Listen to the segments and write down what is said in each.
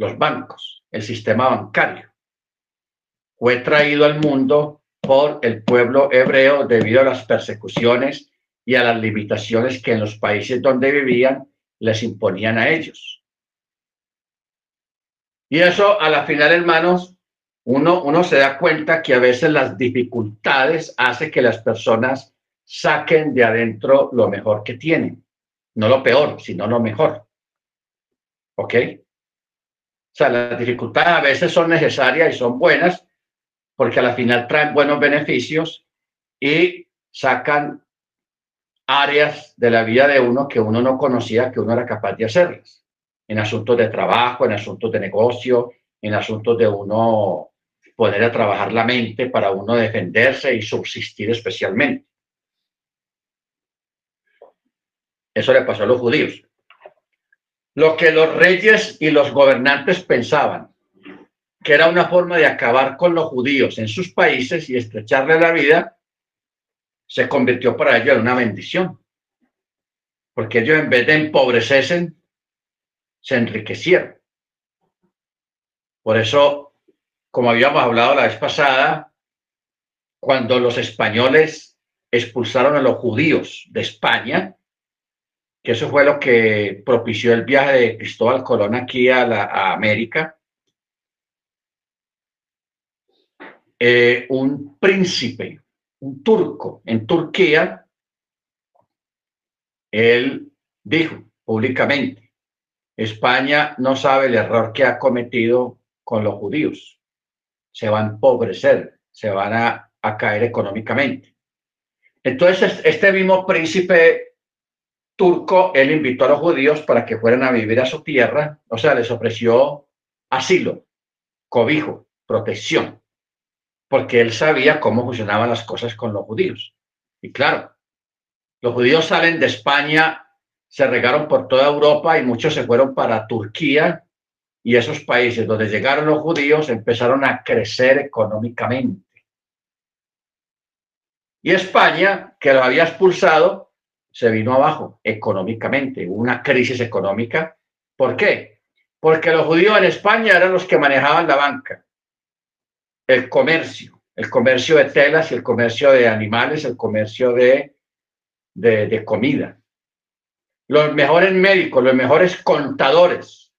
los bancos, el sistema bancario. Fue traído al mundo por el pueblo hebreo debido a las persecuciones y a las limitaciones que en los países donde vivían les imponían a ellos. Y eso, a la final, hermanos, uno, uno se da cuenta que a veces las dificultades hace que las personas saquen de adentro lo mejor que tienen. No lo peor, sino lo mejor. ¿Ok? O sea, las dificultades a veces son necesarias y son buenas porque a la final traen buenos beneficios y sacan áreas de la vida de uno que uno no conocía que uno era capaz de hacerlas. En asuntos de trabajo, en asuntos de negocio, en asuntos de uno poner a trabajar la mente para uno defenderse y subsistir especialmente. Eso le pasó a los judíos. Lo que los reyes y los gobernantes pensaban que era una forma de acabar con los judíos en sus países y estrecharle la vida, se convirtió para ellos en una bendición. Porque ellos en vez de empobrecerse, se enriquecieron. Por eso, como habíamos hablado la vez pasada, cuando los españoles expulsaron a los judíos de España, que eso fue lo que propició el viaje de Cristóbal Colón aquí a, la, América. Eh, un príncipe, un turco en Turquía, él dijo públicamente, España no sabe el error que ha cometido con los judíos. Se van a empobrecer, se van a, a caer económicamente. Entonces, este mismo príncipe turco, él invitó a los judíos para que fueran a vivir a su tierra, o sea, les ofreció asilo, cobijo, protección, porque él sabía cómo funcionaban las cosas con los judíos. Y claro, los judíos salen de España, se regaron por toda Europa y muchos se fueron para Turquía y esos países donde llegaron los judíos empezaron a crecer económicamente. Y España, que lo había expulsado, se vino abajo económicamente, hubo una crisis económica. ¿Por qué? Porque los judíos en España eran los que manejaban la banca, el comercio, el comercio de telas y el comercio de animales, el comercio de, de, de comida. Los mejores médicos, los mejores contadores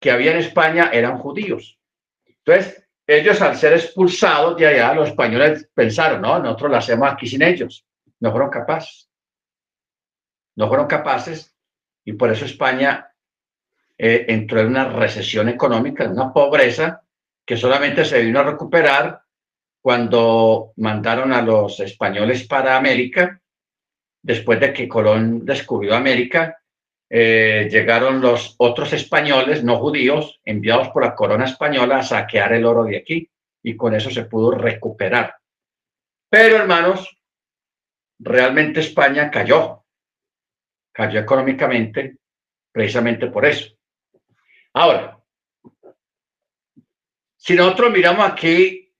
que había en España eran judíos. Entonces, ellos al ser expulsados de allá, los españoles pensaron, no, nosotros lo hacemos aquí sin ellos. No fueron capaces no fueron capaces y por eso España eh, entró en una recesión económica, en una pobreza que solamente se vino a recuperar cuando mandaron a los españoles para América, después de que Colón descubrió América, eh, llegaron los otros españoles no judíos enviados por la corona española a saquear el oro de aquí y con eso se pudo recuperar. Pero hermanos, realmente España cayó, cayó económicamente precisamente por eso. Ahora, si nosotros miramos aquí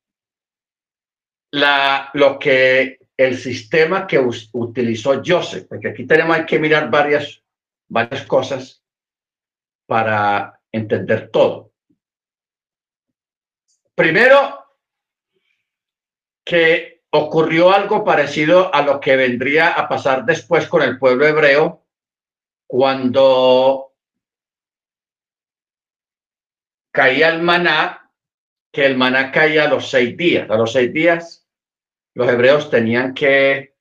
la, lo que el sistema que utilizó Joseph, porque aquí tenemos que mirar varias, varias cosas para entender todo. Primero, que ocurrió algo parecido a lo que vendría a pasar después con el pueblo hebreo cuando caía el maná, que el maná caía a los seis días. A los seis días los hebreos tenían que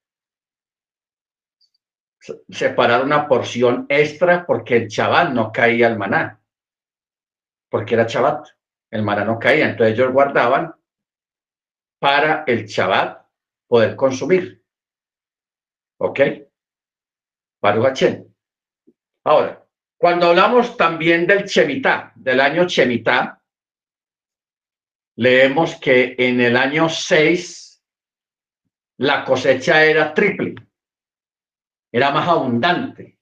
separar una porción extra porque el chaval no caía el maná, porque era chabat, el maná no caía, entonces ellos guardaban para el chabat poder consumir. ¿Ok? Para Ahora, cuando hablamos también del Chemitá, del año Chemitá, leemos que en el año 6 la cosecha era triple, era más abundante.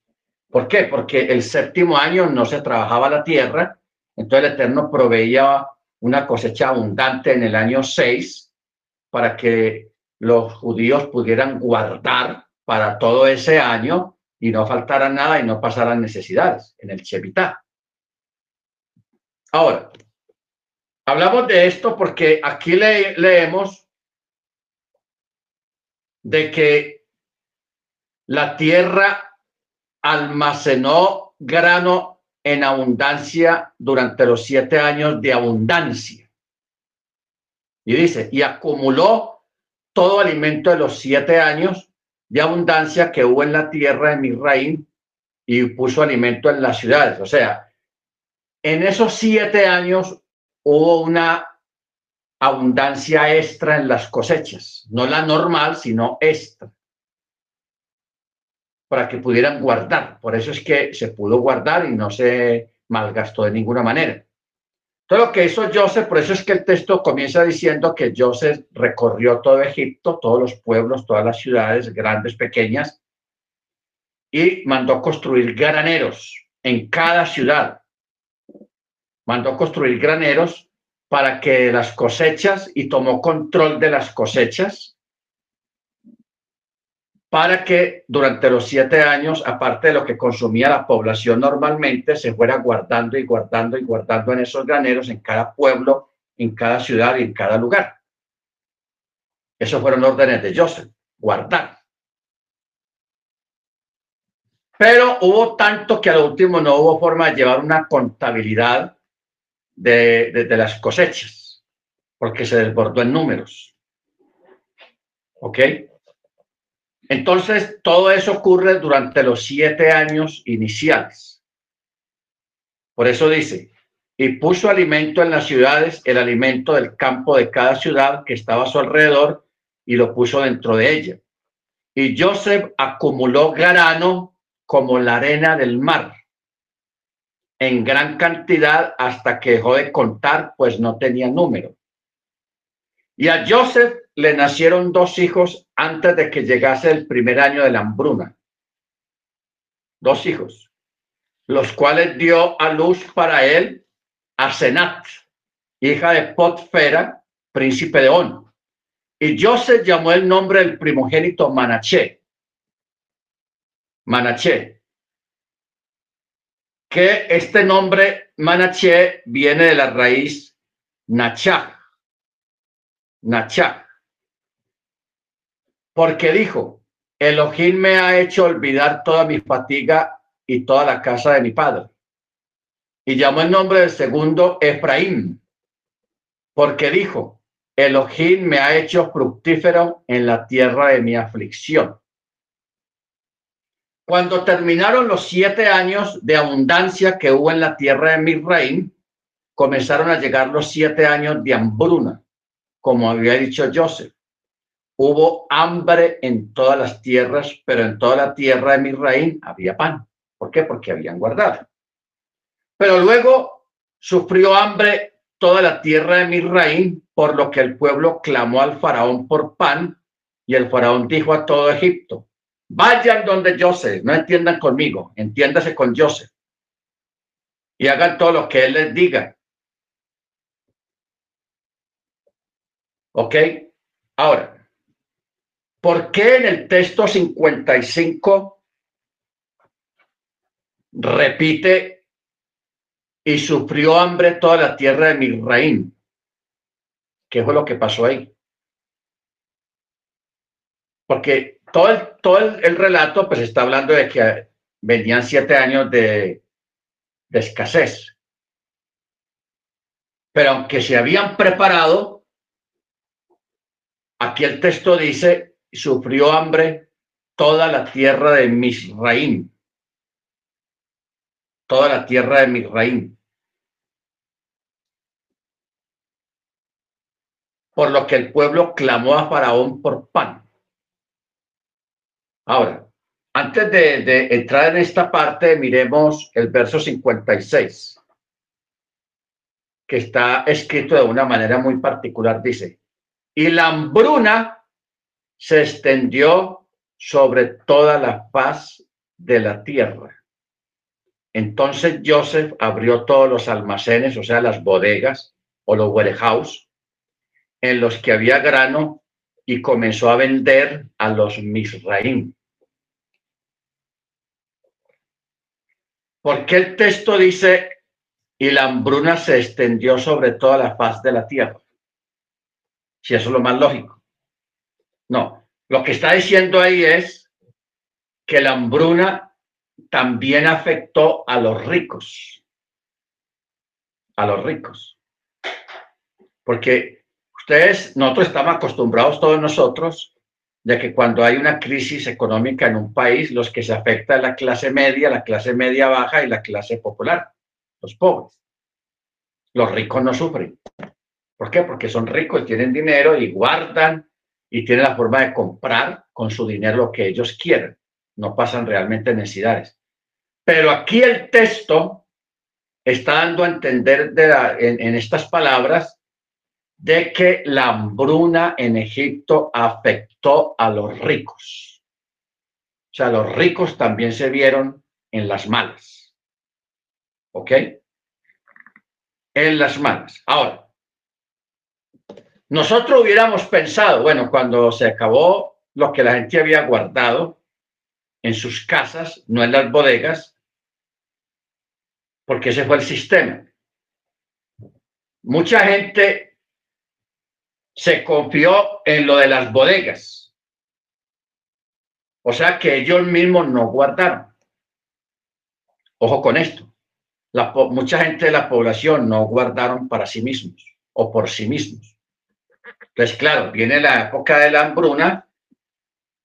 ¿Por qué? Porque el séptimo año no se trabajaba la tierra, entonces el Eterno proveía una cosecha abundante en el año 6 para que los judíos pudieran guardar para todo ese año y no faltara nada y no pasaran necesidades en el Chevitá. Ahora, hablamos de esto porque aquí leemos de que la tierra almacenó grano en abundancia durante los siete años de abundancia. Y dice, y acumuló todo alimento de los siete años de abundancia que hubo en la tierra de Misraín y puso alimento en las ciudades. O sea, en esos siete años hubo una abundancia extra en las cosechas, no la normal, sino extra, para que pudieran guardar. Por eso es que se pudo guardar y no se malgastó de ninguna manera. Todo lo que hizo Joseph, por eso es que el texto comienza diciendo que Joseph recorrió todo Egipto, todos los pueblos, todas las ciudades, grandes, pequeñas, y mandó construir graneros en cada ciudad. Mandó construir graneros para que las cosechas y tomó control de las cosechas para que durante los siete años, aparte de lo que consumía la población normalmente, se fuera guardando y guardando y guardando en esos graneros en cada pueblo, en cada ciudad y en cada lugar. Esos fueron órdenes de Joseph, guardar. Pero hubo tanto que al último no hubo forma de llevar una contabilidad de, de, las cosechas, porque se desbordó en números. ¿Ok? Entonces, todo eso ocurre durante los siete años iniciales. Por eso dice, y puso alimento en las ciudades, el alimento del campo de cada ciudad que estaba a su alrededor, y lo puso dentro de ella. Y Joseph acumuló grano como la arena del mar, en gran cantidad hasta que dejó de contar, pues no tenía número. Y a Joseph le nacieron dos hijos antes de que llegase el primer año de la hambruna. Dos hijos, los cuales dio a luz para él a Senat, hija de Potfera, príncipe de On. Y Joseph llamó el nombre del primogénito Manaché. Manaché. Que este nombre Manaché viene de la raíz Nachá. Nachá porque dijo, Elohim me ha hecho olvidar toda mi fatiga y toda la casa de mi padre. Y llamó el nombre del segundo Efraín, porque dijo, Elohim me ha hecho fructífero en la tierra de mi aflicción. Cuando terminaron los siete años de abundancia que hubo en la tierra de Misraim, comenzaron a llegar los siete años de hambruna, como había dicho Joseph hubo hambre en todas las tierras, pero en toda la tierra de Misraín había pan. ¿Por qué? Porque habían guardado. Pero luego sufrió hambre toda la tierra de Misraín, por lo que el pueblo clamó al faraón por pan, y el faraón dijo a todo Egipto, vayan donde Joseph, no entiendan conmigo, entiéndase con Joseph, y hagan todo lo que él les diga. ¿Ok? Ahora, ¿Por qué en el texto 55 repite y sufrió hambre toda la tierra de Misraín? ¿Qué fue lo que pasó ahí? Porque todo el, todo el, relato pues está hablando de que venían siete años de, de escasez. Pero aunque se habían preparado, aquí el texto dice sufrió hambre toda la tierra de Misraim. Toda la tierra de Misraim. Por lo que el pueblo clamó a Faraón por pan. Ahora, antes de, de entrar en esta parte, miremos el verso 56, que está escrito de una manera muy particular. Dice, y la hambruna se extendió sobre toda la paz de la tierra. Entonces Joseph abrió todos los almacenes, o sea, las bodegas o los warehouse, en los que había grano y comenzó a vender a los Misraim. ¿Por qué el texto dice y la hambruna se extendió sobre toda la faz de la tierra. Si eso es lo más lógico. No, lo que está diciendo ahí es que la hambruna también afectó a los ricos. A los ricos. Porque ustedes, nosotros estamos acostumbrados todos nosotros de que cuando hay una crisis económica en un país, los que se afecta es la clase media, la clase media baja y la clase popular, los pobres. Los ricos no sufren. ¿Por qué? Porque son ricos, tienen dinero y guardan y tienen la forma de comprar con su dinero lo que ellos quieren. No pasan realmente necesidades. Pero aquí el texto está dando a entender en, en estas palabras de que la hambruna en Egipto afectó a los ricos. O sea, los ricos también se vieron en las malas. ¿Ok? En las malas. Ahora, nosotros hubiéramos pensado, bueno, cuando se acabó lo que la gente había guardado en sus casas, no en las bodegas, porque ese fue el sistema. Mucha gente se confió en lo de las bodegas. O sea que ellos mismos no guardaron. Ojo con esto. La, mucha gente de la población no guardaron para sí mismos o por sí mismos. Entonces, claro, viene la época de la hambruna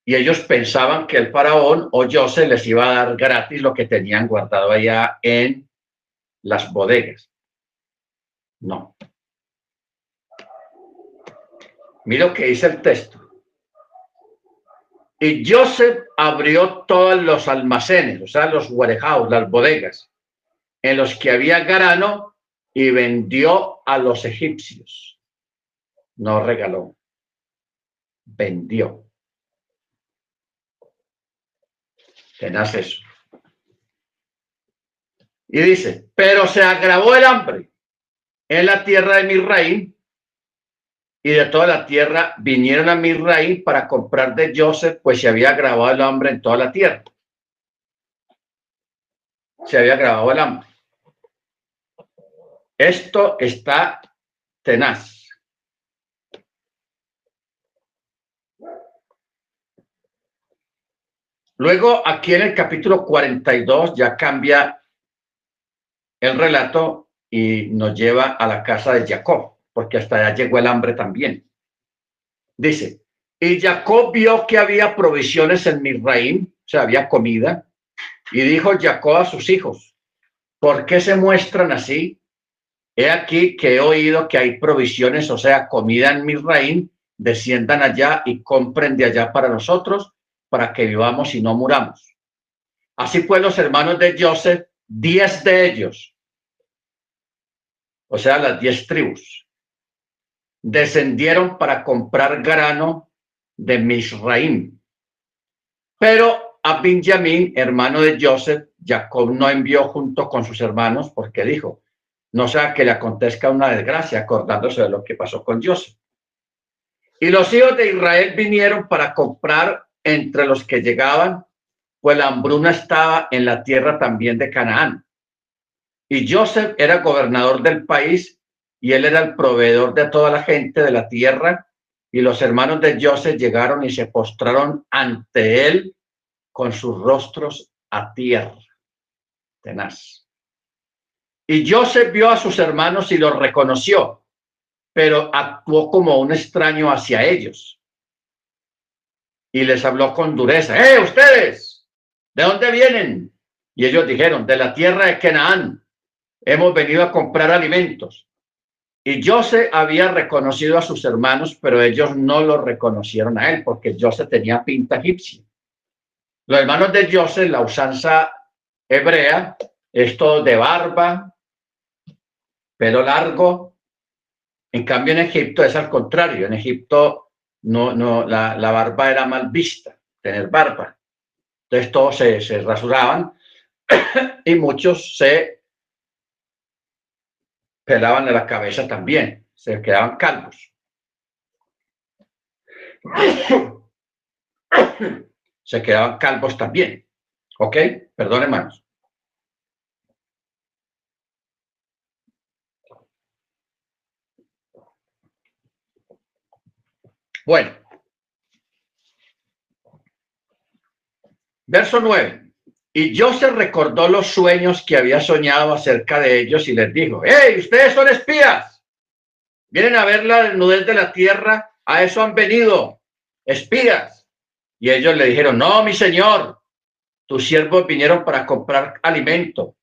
y ellos pensaban que el faraón o José les iba a dar gratis lo que tenían guardado allá en las bodegas. No. Mira lo que dice el texto. Y Joseph abrió todos los almacenes, o sea, los warehouse, las bodegas, en los que había grano y vendió a los egipcios. No regaló, vendió. Tenaz eso. Y dice, pero se agravó el hambre en la tierra de Misraim y de toda la tierra vinieron a Misraim para comprar de Joseph, pues se había grabado el hambre en toda la tierra. Se había grabado el hambre. Esto está tenaz. Luego, aquí en el capítulo 42 ya cambia el relato y nos lleva a la casa de Jacob porque hasta allá llegó el hambre también. Dice, y Jacob vio que había provisiones en Misraim, o sea, había comida, y dijo Jacob a sus hijos, ¿por qué se muestran así? He aquí que he oído que hay provisiones, o sea, comida en Misraim, desciendan allá y compren de allá para nosotros, para que vivamos y no muramos. Así pues, los hermanos de Joseph, diez de ellos, o sea, las diez tribus, descendieron para comprar grano de Misraim. Pero a Benjamín, hermano de Joseph, Jacob no envió junto con sus hermanos porque dijo, no sea que le acontezca una desgracia acordándose de lo que pasó con Joseph. Y los hijos de Israel vinieron para comprar entre los que llegaban, pues la hambruna estaba en la tierra también de Canaán. Y Joseph era gobernador del país y él era el proveedor de toda la gente de la tierra. Y los hermanos de Joseph llegaron y se postraron ante él con sus rostros a tierra. Tenaz. Y Joseph vio a sus hermanos y los reconoció, pero actuó como un extraño hacia ellos. Y les habló con dureza. ¡Eh, ustedes! ¿De dónde vienen? Y ellos dijeron, de la tierra de Canaán. Hemos venido a comprar alimentos. Y José había reconocido a sus hermanos, pero ellos no lo reconocieron a él porque José tenía pinta egipcia. Los hermanos de José, la usanza hebrea, esto de barba, pelo largo. En cambio, en Egipto es al contrario. En Egipto no, no, la, la barba era mal vista, tener barba. Entonces todos se, se rasuraban y muchos se pelaban de la cabeza también, se quedaban calvos. Se quedaban calvos también. ¿Ok? Perdón, hermanos. Bueno. Verso 9. Y Joseph recordó los sueños que había soñado acerca de ellos y les dijo, hey, ustedes son espías. Vienen a ver la desnudez de la tierra. A eso han venido. Espías. Y ellos le dijeron, no, mi señor, tus siervos vinieron para comprar alimento.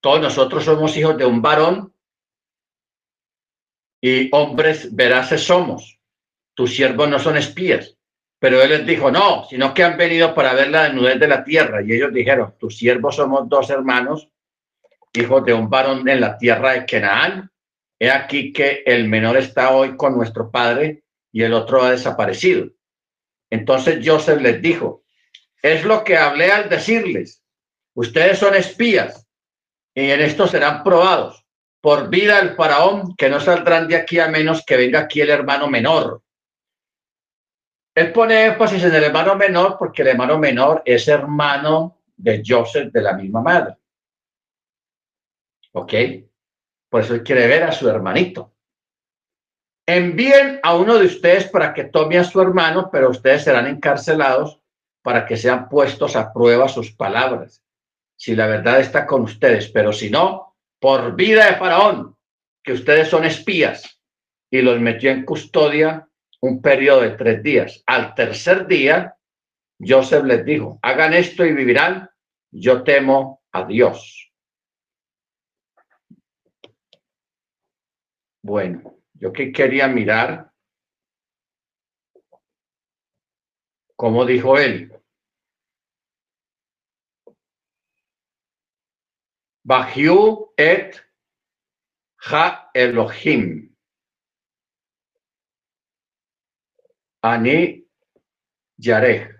Todos nosotros somos hijos de un varón y hombres veraces somos. Tus siervos no son espías. Pero él les dijo, no, sino que han venido para ver la desnudez de la tierra. Y ellos dijeron, tus siervos somos dos hermanos, hijos de un varón en la tierra de Canaán. He aquí que el menor está hoy con nuestro padre y el otro ha desaparecido. Entonces Joseph les dijo, es lo que hablé al decirles, ustedes son espías y en esto serán probados por vida del faraón, que no saldrán de aquí a menos que venga aquí el hermano menor. Él pone énfasis en el hermano menor porque el hermano menor es hermano de Joseph de la misma madre. ¿Ok? Por eso él quiere ver a su hermanito. Envíen a uno de ustedes para que tome a su hermano, pero ustedes serán encarcelados para que sean puestos a prueba sus palabras. Si la verdad está con ustedes, pero si no, por vida de Faraón, que ustedes son espías, y los metió en custodia un periodo de tres días. Al tercer día, Joseph les dijo, hagan esto y vivirán. Yo temo a Dios. Bueno, yo que quería mirar cómo dijo él. Bajiu et Ha Elohim. Ani Yareh.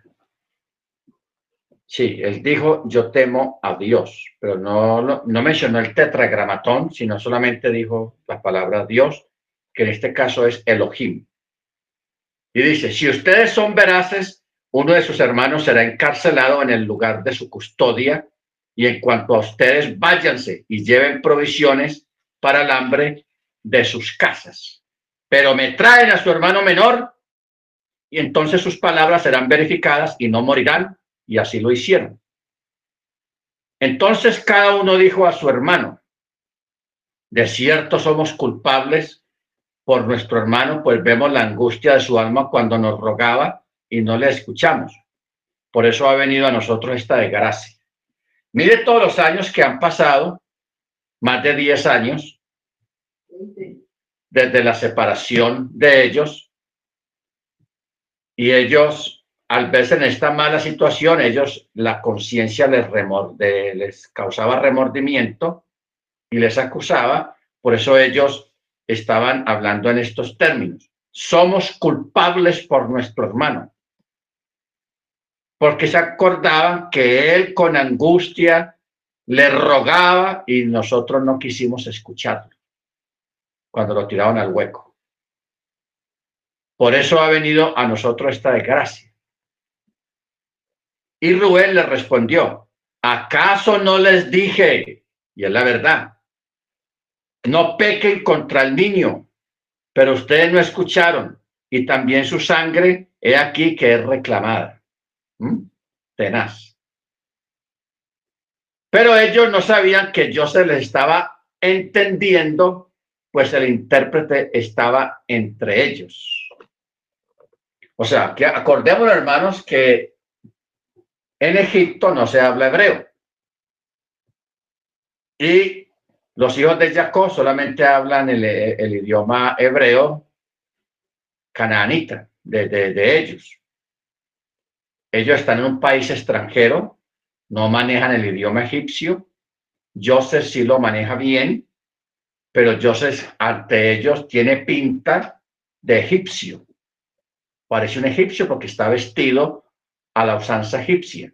Sí, él dijo, yo temo a Dios, pero no, no, mencionó el tetragramatón, sino solamente dijo la palabra Dios, que en este caso es Elohim. Y dice, si ustedes son veraces, uno de sus hermanos será encarcelado en el lugar de su custodia, y en cuanto a ustedes, váyanse y lleven provisiones para el hambre de sus casas. Pero me traen a su hermano menor y entonces sus palabras serán verificadas y no morirán. Y así lo hicieron. Entonces cada uno dijo a su hermano, de cierto somos culpables por nuestro hermano, pues vemos la angustia de su alma cuando nos rogaba y no le escuchamos. Por eso ha venido a nosotros esta desgracia. Mire todos los años que han pasado, más de 10 años, desde la separación de ellos y ellos, al verse en esta mala situación, ellos, la conciencia les, les causaba remordimiento y les acusaba. Por eso ellos estaban hablando en estos términos. Somos culpables por nuestro hermano. Porque se acordaban que él con angustia le rogaba y nosotros no quisimos escucharlo cuando lo tiraban al hueco. Por eso ha venido a nosotros esta desgracia. Y Rubén le respondió, ¿acaso no les dije? Y es la verdad, no pequen contra el niño, pero ustedes no escucharon y también su sangre he aquí que es reclamada. ¿Mm? Tenaz. Pero ellos no sabían que yo se les estaba entendiendo, pues el intérprete estaba entre ellos. O sea, que acordemos, hermanos, que en Egipto no se habla hebreo. Y los hijos de Jacob solamente hablan el, idioma hebreo canaanita de, de ellos. Ellos están en un país extranjero, no manejan el idioma egipcio. Joseph sí lo maneja bien, pero Joseph ante ellos tiene pinta de egipcio parece un egipcio porque está vestido a la usanza egipcia.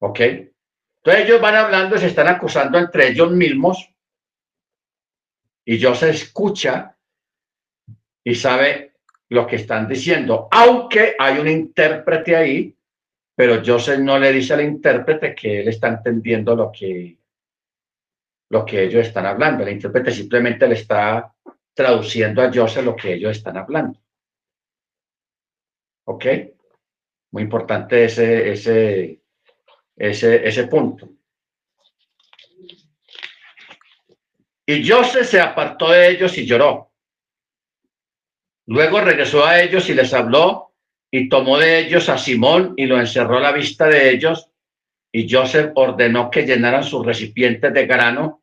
¿Ok? Entonces ellos van hablando, se están acusando entre ellos mismos y yo se escucha y sabe lo que están diciendo, aunque hay un intérprete ahí, pero Joseph no le dice al intérprete que él está entendiendo lo que, lo que ellos están hablando. El intérprete simplemente le está traduciendo a Joseph lo que ellos están hablando. ¿Ok? Muy importante ese, ese, ese, ese punto. Y Joseph se apartó de ellos y lloró. Luego regresó a ellos y les habló y tomó de ellos a Simón y lo encerró a la vista de ellos. Y Joseph ordenó que llenaran sus recipientes de grano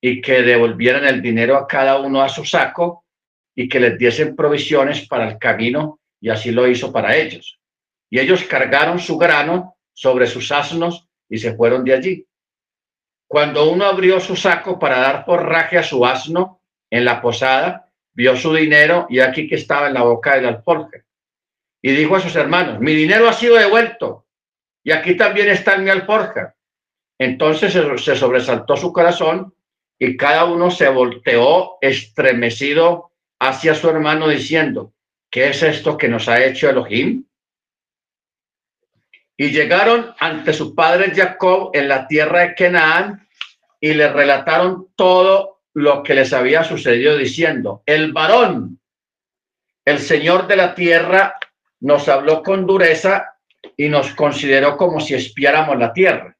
y que devolvieran el dinero a cada uno a su saco y que les diesen provisiones para el camino y así lo hizo para ellos. Y ellos cargaron su grano sobre sus asnos y se fueron de allí. Cuando uno abrió su saco para dar forraje a su asno en la posada, vio su dinero y aquí que estaba en la boca del alforje. Y dijo a sus hermanos, mi dinero ha sido devuelto y aquí también está en mi alforja. Entonces se sobresaltó su corazón y cada uno se volteó estremecido hacia su hermano diciendo, ¿qué es esto que nos ha hecho Elohim? Y llegaron ante su padre Jacob en la tierra de Canaán y le relataron todo lo que les había sucedido diciendo, el varón, el Señor de la tierra, nos habló con dureza y nos consideró como si espiáramos la tierra.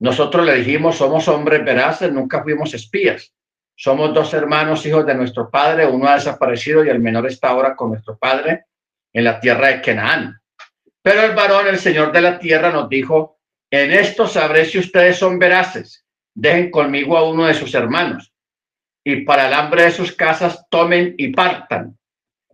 Nosotros le dijimos, somos hombres veraces, nunca fuimos espías. Somos dos hermanos, hijos de nuestro padre, uno ha desaparecido y el menor está ahora con nuestro padre en la tierra de Canaán. Pero el varón, el Señor de la tierra, nos dijo, en esto sabré si ustedes son veraces. Dejen conmigo a uno de sus hermanos y para el hambre de sus casas tomen y partan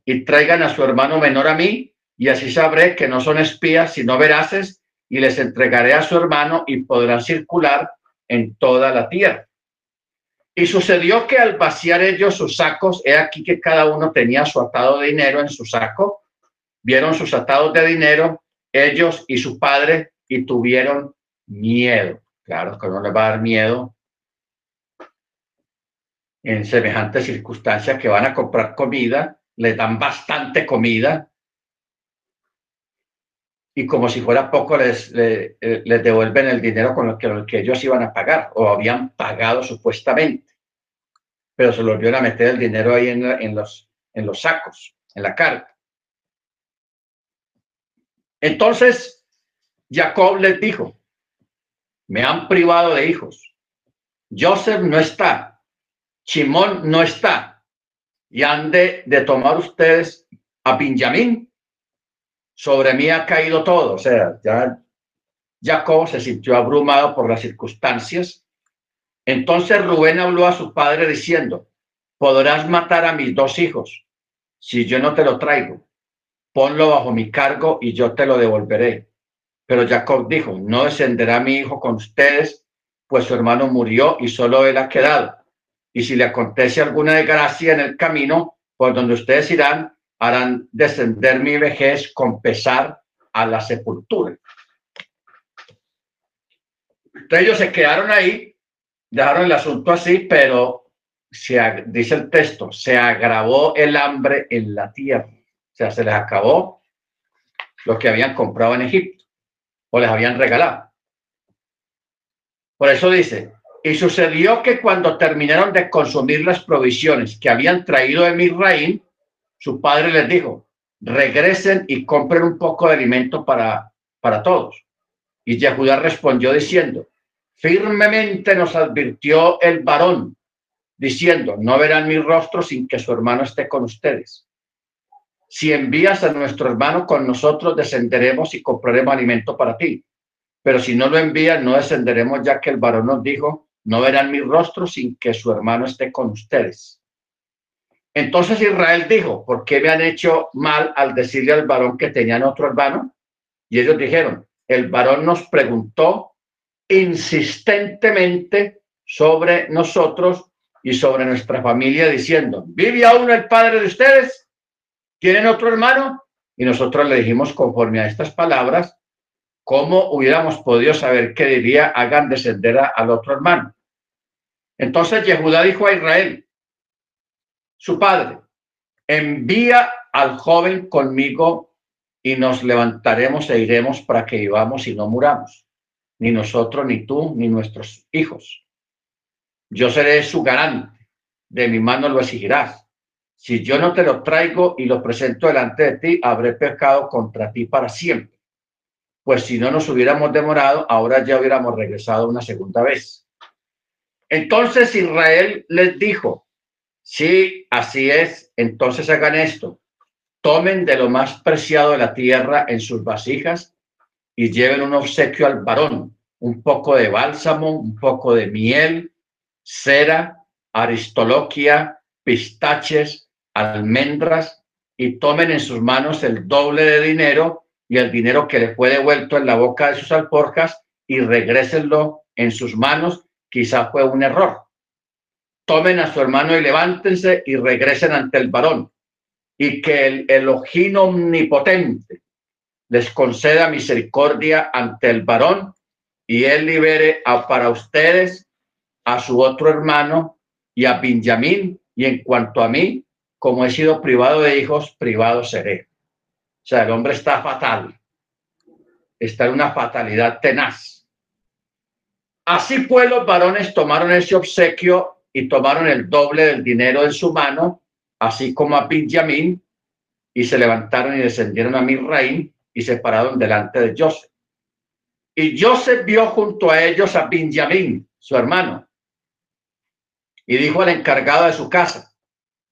y traigan a su hermano menor a mí y así sabré que no son espías sino veraces y les entregaré a su hermano y podrán circular en toda la tierra. Y sucedió que al vaciar ellos sus sacos, he aquí que cada uno tenía su atado de dinero en su saco, vieron sus atados de dinero ellos y su padre y tuvieron miedo. Claro que no les va a dar miedo en semejantes circunstancias que van a comprar comida, les dan bastante comida y como si fuera poco les, les, devuelven el dinero con lo que, ellos iban a pagar o habían pagado supuestamente, pero se los volvieron a meter el dinero ahí en, los, sacos, en la carga. Entonces, Jacob les dijo, me han privado de hijos. Joseph no está. Simón no está. Y han de, tomar ustedes a Benjamín. Sobre mí ha caído todo. O sea, ya Jacob se sintió abrumado por las circunstancias. Entonces Rubén habló a su padre diciendo, podrás matar a mis dos hijos si yo no te lo traigo ponlo bajo mi cargo y yo te lo devolveré. Pero Jacob dijo, no descenderá mi hijo con ustedes, pues su hermano murió y solo él ha quedado. Y si le acontece alguna desgracia en el camino, por donde ustedes irán, harán descender mi vejez con pesar a la sepultura. Entonces ellos se quedaron ahí, dejaron el asunto así, pero se, dice el texto, se agravó el hambre en la tierra. O sea, se les acabó lo que habían comprado en Egipto o les habían regalado. Por eso dice, y sucedió que cuando terminaron de consumir las provisiones que habían traído de Misraín, su padre les dijo, regresen y compren un poco de alimento para, para todos. Y Yehudá respondió diciendo, firmemente nos advirtió el varón, diciendo, no verán mi rostro sin que su hermano esté con ustedes. Si envías a nuestro hermano con nosotros, descenderemos y compraremos alimento para ti. Pero si no lo envías, no descenderemos, ya que el varón nos dijo, no verán mi rostro sin que su hermano esté con ustedes. Entonces Israel dijo, ¿por qué me han hecho mal al decirle al varón que tenían otro hermano? Y ellos dijeron, el varón nos preguntó insistentemente sobre nosotros y sobre nuestra familia, diciendo, ¿vive aún el padre de ustedes? ¿Tienen otro hermano? Y nosotros le dijimos, conforme a estas palabras, ¿cómo hubiéramos podido saber qué diría hagan descender al otro hermano? Entonces Yehudá dijo a Israel, su padre, envía al joven conmigo y nos levantaremos e iremos para que vivamos y no muramos, ni nosotros, ni tú, ni nuestros hijos. Yo seré su garante, de mi mano lo exigirás si yo no te lo traigo y lo presento delante de ti, habré pecado contra ti para siempre. Pues si no nos hubiéramos demorado, ahora ya hubiéramos regresado una segunda vez. Entonces Israel les dijo, sí, así es, entonces hagan esto. Tomen de lo más preciado de la tierra en sus vasijas y lleven un obsequio al varón, un poco de bálsamo, un poco de miel, cera, aristoloquia, pistaches, almendras y tomen en sus manos el doble de dinero y el dinero que le fue devuelto en la boca de sus alporjas y regrésenlo en sus manos. Quizá fue un error. Tomen a su hermano y levántense y regresen ante el varón y que el Elohim omnipotente les conceda misericordia ante el varón y él libere a, para ustedes a su otro hermano y a Benjamín y en cuanto a mí, como he sido privado de hijos, privado seré. O sea, el hombre está fatal, está en una fatalidad tenaz. Así pues, los varones tomaron ese obsequio y tomaron el doble del dinero en su mano, así como a Benjamín, y se levantaron y descendieron a Misraín y se pararon delante de Joseph. Y Joseph vio junto a ellos a Benjamín, su hermano, y dijo al encargado de su casa,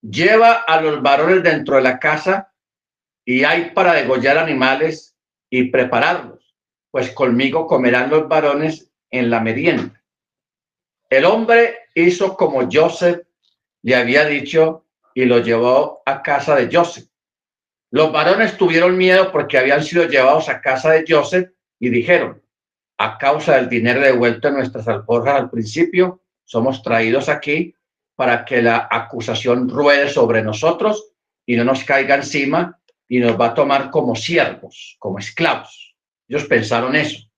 lleva a los varones dentro de la casa y hay para degollar animales y prepararlos, pues conmigo comerán los varones en la merienda. El hombre hizo como Joseph le había dicho y lo llevó a casa de Joseph. Los varones tuvieron miedo porque habían sido llevados a casa de Joseph y dijeron, a causa del dinero devuelto en nuestras alforjas al principio, somos traídos aquí para que la acusación ruede sobre nosotros y no nos caiga encima y nos va a tomar como siervos, como esclavos. Ellos pensaron eso.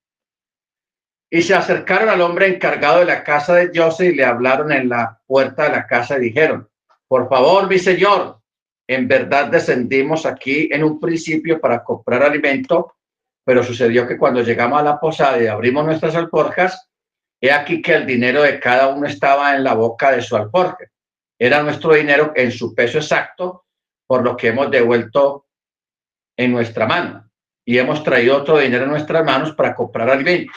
Y se acercaron al hombre encargado de la casa de Joseph y le hablaron en la puerta de la casa y dijeron, por favor, mi señor, en verdad descendimos aquí en un principio para comprar alimento, pero sucedió que cuando llegamos a la posada y abrimos nuestras alforjas, he aquí que el dinero de cada uno estaba en la boca de su alforja. Era nuestro dinero en su peso exacto, por lo que hemos devuelto en nuestra mano. Y hemos traído otro dinero en nuestras manos para comprar alimento.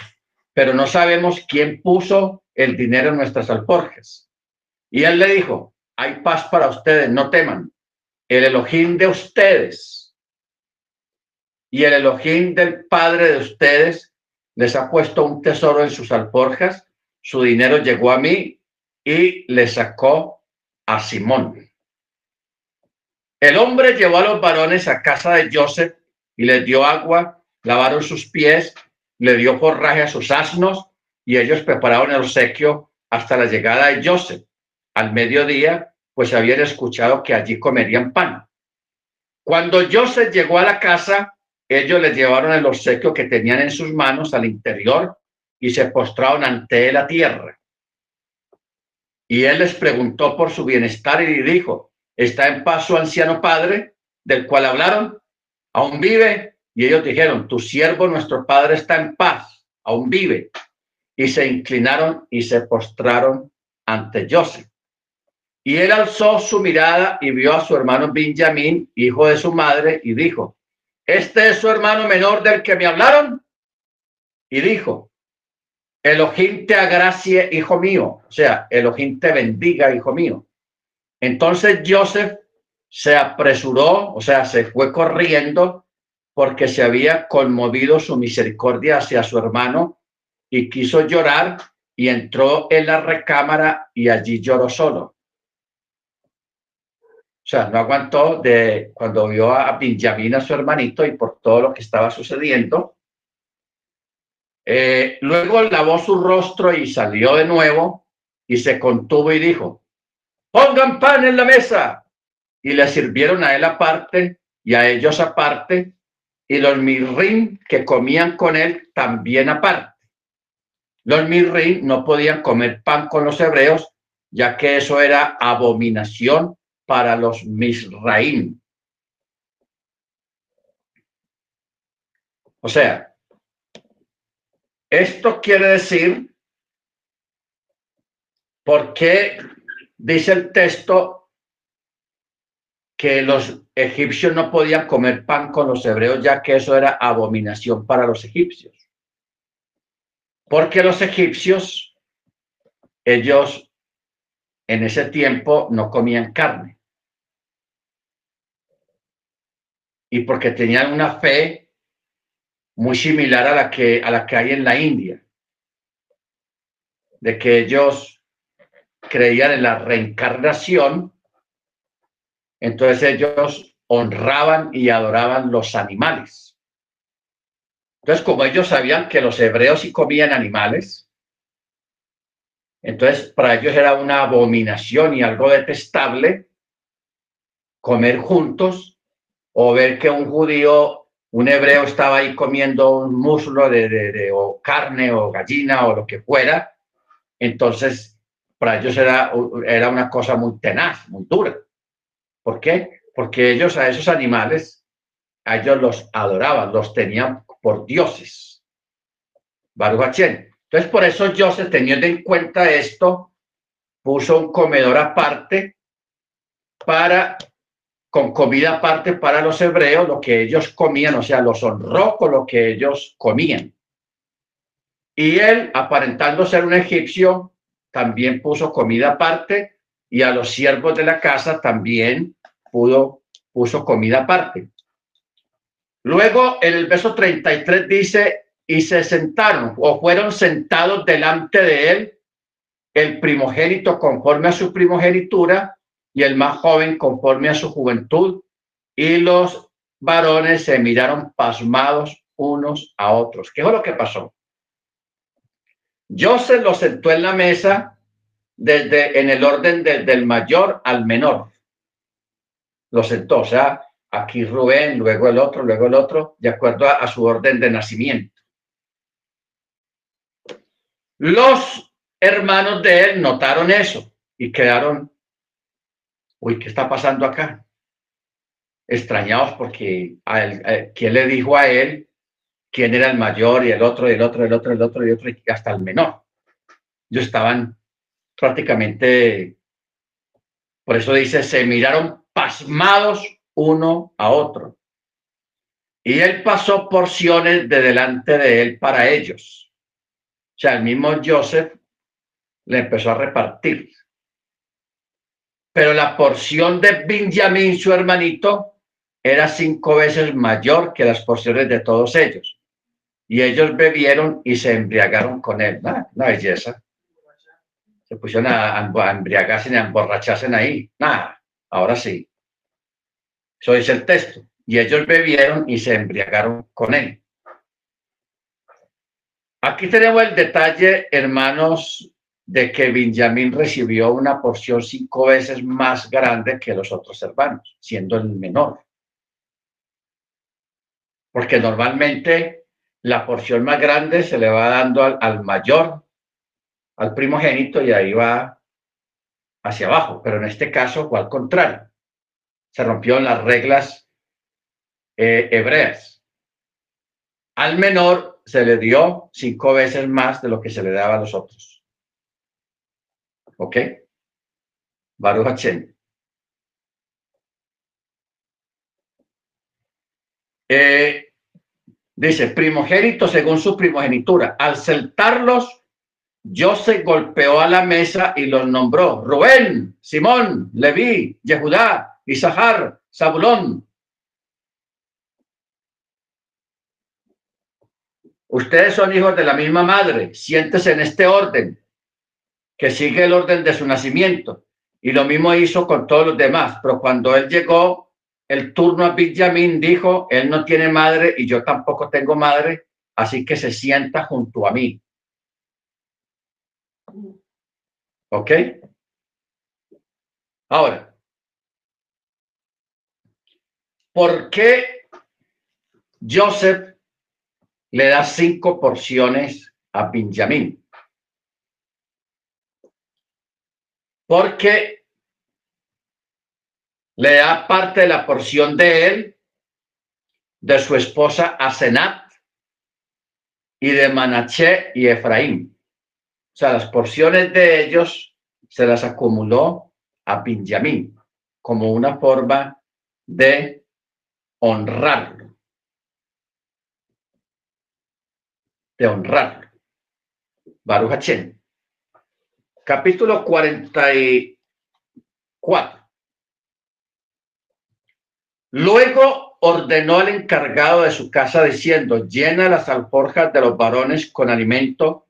Pero no sabemos quién puso el dinero en nuestras alforjas. Y él le dijo, hay paz para ustedes, no teman el Elohim de ustedes y el Elohim del Padre de ustedes les ha puesto un tesoro en sus alforjas, su dinero llegó a mí y le sacó a Simón. El hombre llevó a los varones a casa de Joseph y les dio agua, lavaron sus pies, le dio forraje a sus asnos y ellos prepararon el obsequio hasta la llegada de Joseph. Al mediodía pues habían escuchado que allí comerían pan. Cuando Joseph llegó a la casa, ellos le llevaron el obsequio que tenían en sus manos al interior y se postraron ante la tierra. Y él les preguntó por su bienestar y dijo, ¿está en paz su anciano padre del cual hablaron? ¿Aún vive? Y ellos dijeron, tu siervo, nuestro padre, está en paz, aún vive. Y se inclinaron y se postraron ante Joseph. Y él alzó su mirada y vio a su hermano Benjamín, hijo de su madre, y dijo, ¿este es su hermano menor del que me hablaron? Y dijo, Elohim te agracie, hijo mío. O sea, Elohim te bendiga, hijo mío. Entonces Joseph se apresuró, o sea, se fue corriendo porque se había conmovido su misericordia hacia su hermano y quiso llorar y entró en la recámara y allí lloró solo. O sea, no aguantó de cuando vio a Benjamín, a su hermanito, y por todo lo que estaba sucediendo. Eh, luego lavó su rostro y salió de nuevo y se contuvo y dijo, pongan pan en la mesa. Y le sirvieron a él aparte y a ellos aparte, y los mirrim que comían con él también aparte. Los mirrim no podían comer pan con los hebreos, ya que eso era abominación para los Misraim. O sea, esto quiere decir, ¿por qué dice el texto que los egipcios no podían comer pan con los hebreos, ya que eso era abominación para los egipcios. Porque los egipcios, ellos en ese tiempo no comían carne. Y porque tenían una fe muy similar a la que, a la que hay en la India, de que ellos creían en la reencarnación, entonces ellos honraban y adoraban los animales. Entonces, como ellos sabían que los hebreos sí comían animales, entonces para ellos era una abominación y algo detestable comer juntos o ver que un judío, un hebreo estaba ahí comiendo un muslo de, de o carne o gallina o lo que fuera. Entonces para ellos era, era una cosa muy tenaz, muy dura. ¿Por qué? Porque ellos a esos animales, a ellos los adoraban, los tenían por dioses. Baruch Entonces, por eso Joseph, teniendo en cuenta esto, puso un comedor aparte para, con comida aparte para los hebreos, lo que ellos comían, o sea, los honró con lo que ellos comían. Y él, aparentando ser un egipcio, también puso comida aparte y a los siervos de la casa también pudo, puso comida aparte. Luego en el verso 33 dice, y se sentaron o fueron sentados delante de él el primogénito conforme a su primogenitura y el más joven conforme a su juventud. Y los varones se miraron pasmados unos a otros. ¿Qué fue lo que pasó? Joseph lo sentó en la mesa desde en el orden del mayor al menor. Lo sentó, o sea, aquí Rubén, luego el otro, luego el otro, de acuerdo a, su orden de nacimiento. Los hermanos de él notaron eso y quedaron, uy, ¿qué está pasando acá? Extrañados porque a él, ¿quién le dijo a él quién era el mayor y el otro, y el otro, el otro, el otro, y otro, y hasta el menor. Ellos estaban prácticamente, por eso dice, se miraron pasmados uno a otro. Y él pasó porciones de delante de él para ellos. O sea, el mismo Joseph le empezó a repartir. Pero la porción de Benjamín, su hermanito, era cinco veces mayor que las porciones de todos ellos y ellos bebieron y se embriagaron con él. Una, belleza. Se pusieron a, embriagarse y a emborracharse ahí. Nada, ahora sí. Eso dice el texto. Y ellos bebieron y se embriagaron con él. Aquí tenemos el detalle, hermanos, de que Benjamín recibió una porción cinco veces más grande que los otros hermanos, siendo el menor. Porque normalmente la porción más grande se le va dando al, mayor, al primogénito, y ahí va hacia abajo. Pero en este caso fue al contrario. Se rompieron las reglas eh, hebreas. Al menor se le dio cinco veces más de lo que se le daba a los otros. ¿Ok? Baruch Hachem. Eh, Dice, primogénito según su primogenitura. Al sentarlos, José golpeó a la mesa y los nombró. Rubén, Simón, Leví, Yehudá, Isahar, Zabulón. Ustedes son hijos de la misma madre. Siéntese en este orden, que sigue el orden de su nacimiento. Y lo mismo hizo con todos los demás. Pero cuando él llegó el turno a Benjamin dijo, él no tiene madre y yo tampoco tengo madre, así que se sienta junto a mí. ¿Ok? Ahora, ¿por qué Joseph le da cinco porciones a Benjamín? Porque le da parte de la porción de él, de su esposa Asenat y de Manaché y Efraín. O sea, las porciones de ellos se las acumuló a Benjamín como una forma de honrarlo. De honrarlo. Baruch Hachem. Capítulo 44. Luego ordenó al encargado de su casa diciendo, llena las alforjas de los varones con alimento,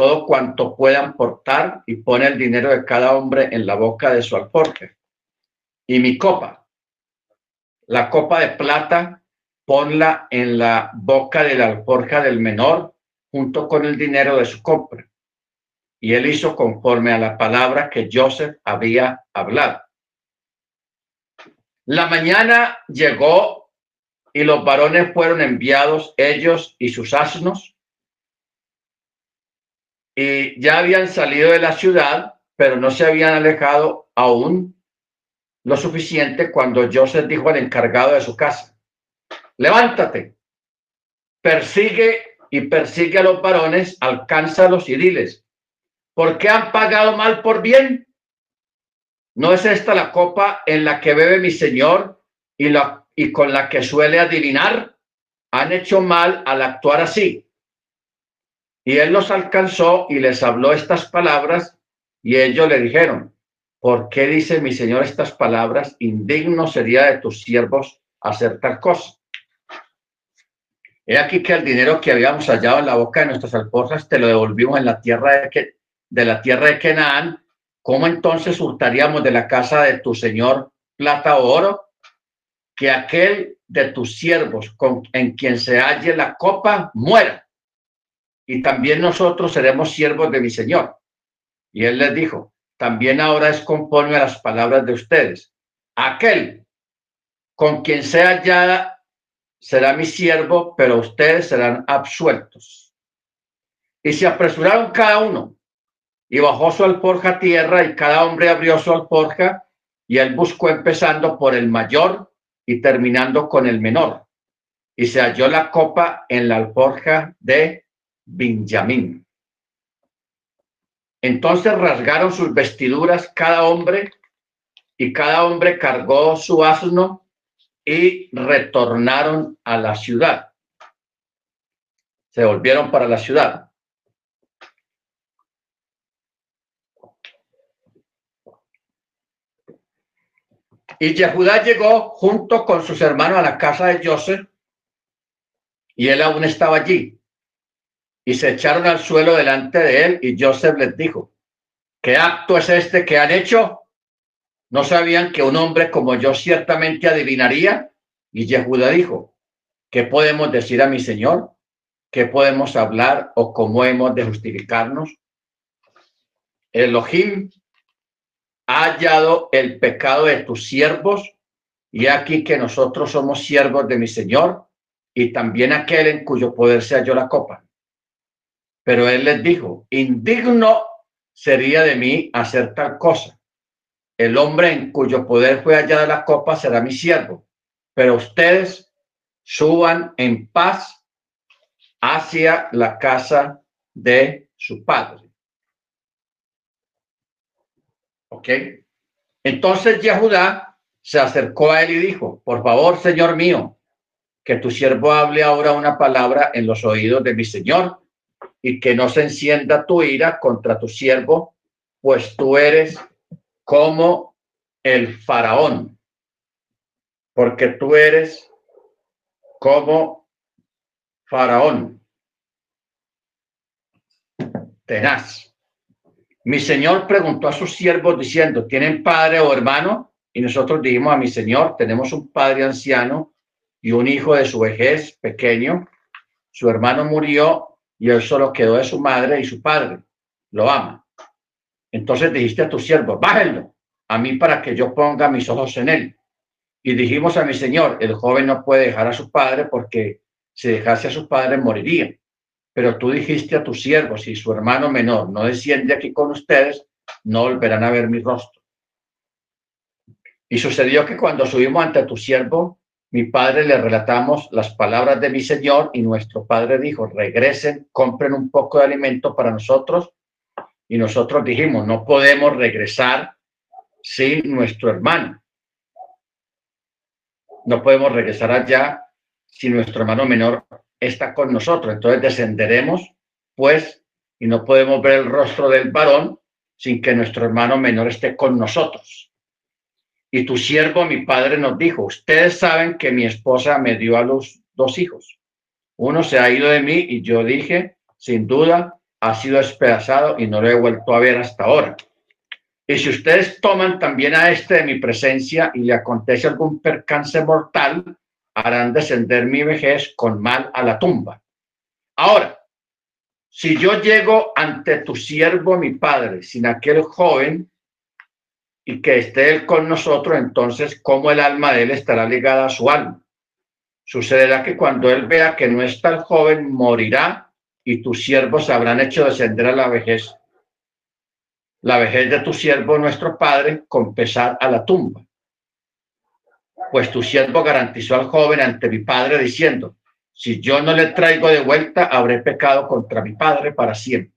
todo cuanto puedan portar, y pone el dinero de cada hombre en la boca de su alforja. Y mi copa, la copa de plata, ponla en la boca de la alforja del menor, junto con el dinero de su compra y él hizo conforme a la palabra que Joseph había hablado. La mañana llegó y los varones fueron enviados, ellos y sus asnos, y ya habían salido de la ciudad, pero no se habían alejado aún lo suficiente cuando Joseph dijo al encargado de su casa, levántate, persigue y persigue a los varones, alcánzalos y diles, ¿Por qué han pagado mal por bien? ¿No es esta la copa en la que bebe mi Señor y, la, y con la que suele adivinar? Han hecho mal al actuar así. Y él los alcanzó y les habló estas palabras y ellos le dijeron, ¿por qué dice mi Señor estas palabras? Indigno sería de tus siervos hacer tal cosa. He aquí que el dinero que habíamos hallado en la boca de nuestras alforjas te lo devolvimos en la tierra de, que, de la tierra de Canaán, ¿cómo entonces hurtaríamos de la casa de tu señor plata o oro? Que aquel de tus siervos con, en quien se halle la copa muera. Y también nosotros seremos siervos de mi señor. Y él les dijo, también ahora es conforme a las palabras de ustedes. Aquel con quien sea hallada será mi siervo, pero ustedes serán absueltos. Y se apresuraron cada uno y bajó su alforja tierra y cada hombre abrió su alforja y él buscó empezando por el mayor y terminando con el menor. Y se halló la copa en la alforja de Benjamín. Entonces rasgaron sus vestiduras cada hombre y cada hombre cargó su asno y retornaron a la ciudad. Se volvieron para la ciudad. Y Yehudá llegó junto con sus hermanos a la casa de Joseph y él aún estaba allí. Y se echaron al suelo delante de él y Joseph les dijo, ¿qué acto es este que han hecho? ¿No sabían que un hombre como yo ciertamente adivinaría? Y Yehudá dijo, ¿qué podemos decir a mi señor? ¿Qué podemos hablar o cómo hemos de justificarnos? Elohim ha hallado el pecado de tus siervos y aquí que nosotros somos siervos de mi Señor y también aquel en cuyo poder se halló la copa. Pero él les dijo, indigno sería de mí hacer tal cosa. El hombre en cuyo poder fue hallada la copa será mi siervo, pero ustedes suban en paz hacia la casa de su padre. ¿Ok? Entonces Yehudá se acercó a él y dijo, por favor, Señor mío, que tu siervo hable ahora una palabra en los oídos de mi Señor y que no se encienda tu ira contra tu siervo, pues tú eres como el faraón, porque tú eres como faraón, tenaz. Mi señor preguntó a sus siervos diciendo, ¿tienen padre o hermano? Y nosotros dijimos a mi señor, tenemos un padre anciano y un hijo de su vejez pequeño. Su hermano murió y él solo quedó de su madre y su padre. Lo ama. Entonces dijiste a tu siervo, bájenlo a mí para que yo ponga mis ojos en él. Y dijimos a mi señor, el joven no puede dejar a su padre porque si dejase a su padre moriría. Pero tú dijiste a tus siervos, si su hermano menor no desciende aquí con ustedes, no volverán a ver mi rostro. Y sucedió que cuando subimos ante tu siervo, mi padre le relatamos las palabras de mi señor y nuestro padre dijo, regresen, compren un poco de alimento para nosotros. Y nosotros dijimos, no podemos regresar sin nuestro hermano. no podemos regresar allá si nuestro hermano menor está con nosotros. Entonces descenderemos, pues, y no podemos ver el rostro del varón sin que nuestro hermano menor esté con nosotros. Y tu siervo, mi padre, nos dijo, ustedes saben que mi esposa me dio a los dos hijos. Uno se ha ido de mí y yo dije, sin duda, ha sido despedazado y no lo he vuelto a ver hasta ahora. Y si ustedes toman también a este de mi presencia y le acontece algún percance mortal, harán descender mi vejez con mal a la tumba. Ahora, si yo llego ante tu siervo, mi padre, sin aquel joven, y que esté él con nosotros, entonces, ¿cómo el alma de él estará ligada a su alma? Sucederá que cuando él vea que no está el joven, morirá y tus siervos habrán hecho descender a la vejez, la vejez de tu siervo, nuestro padre, con pesar a la tumba. Pues tu siervo garantizó al joven ante mi padre diciendo, si yo no le traigo de vuelta, habré pecado contra mi padre para siempre.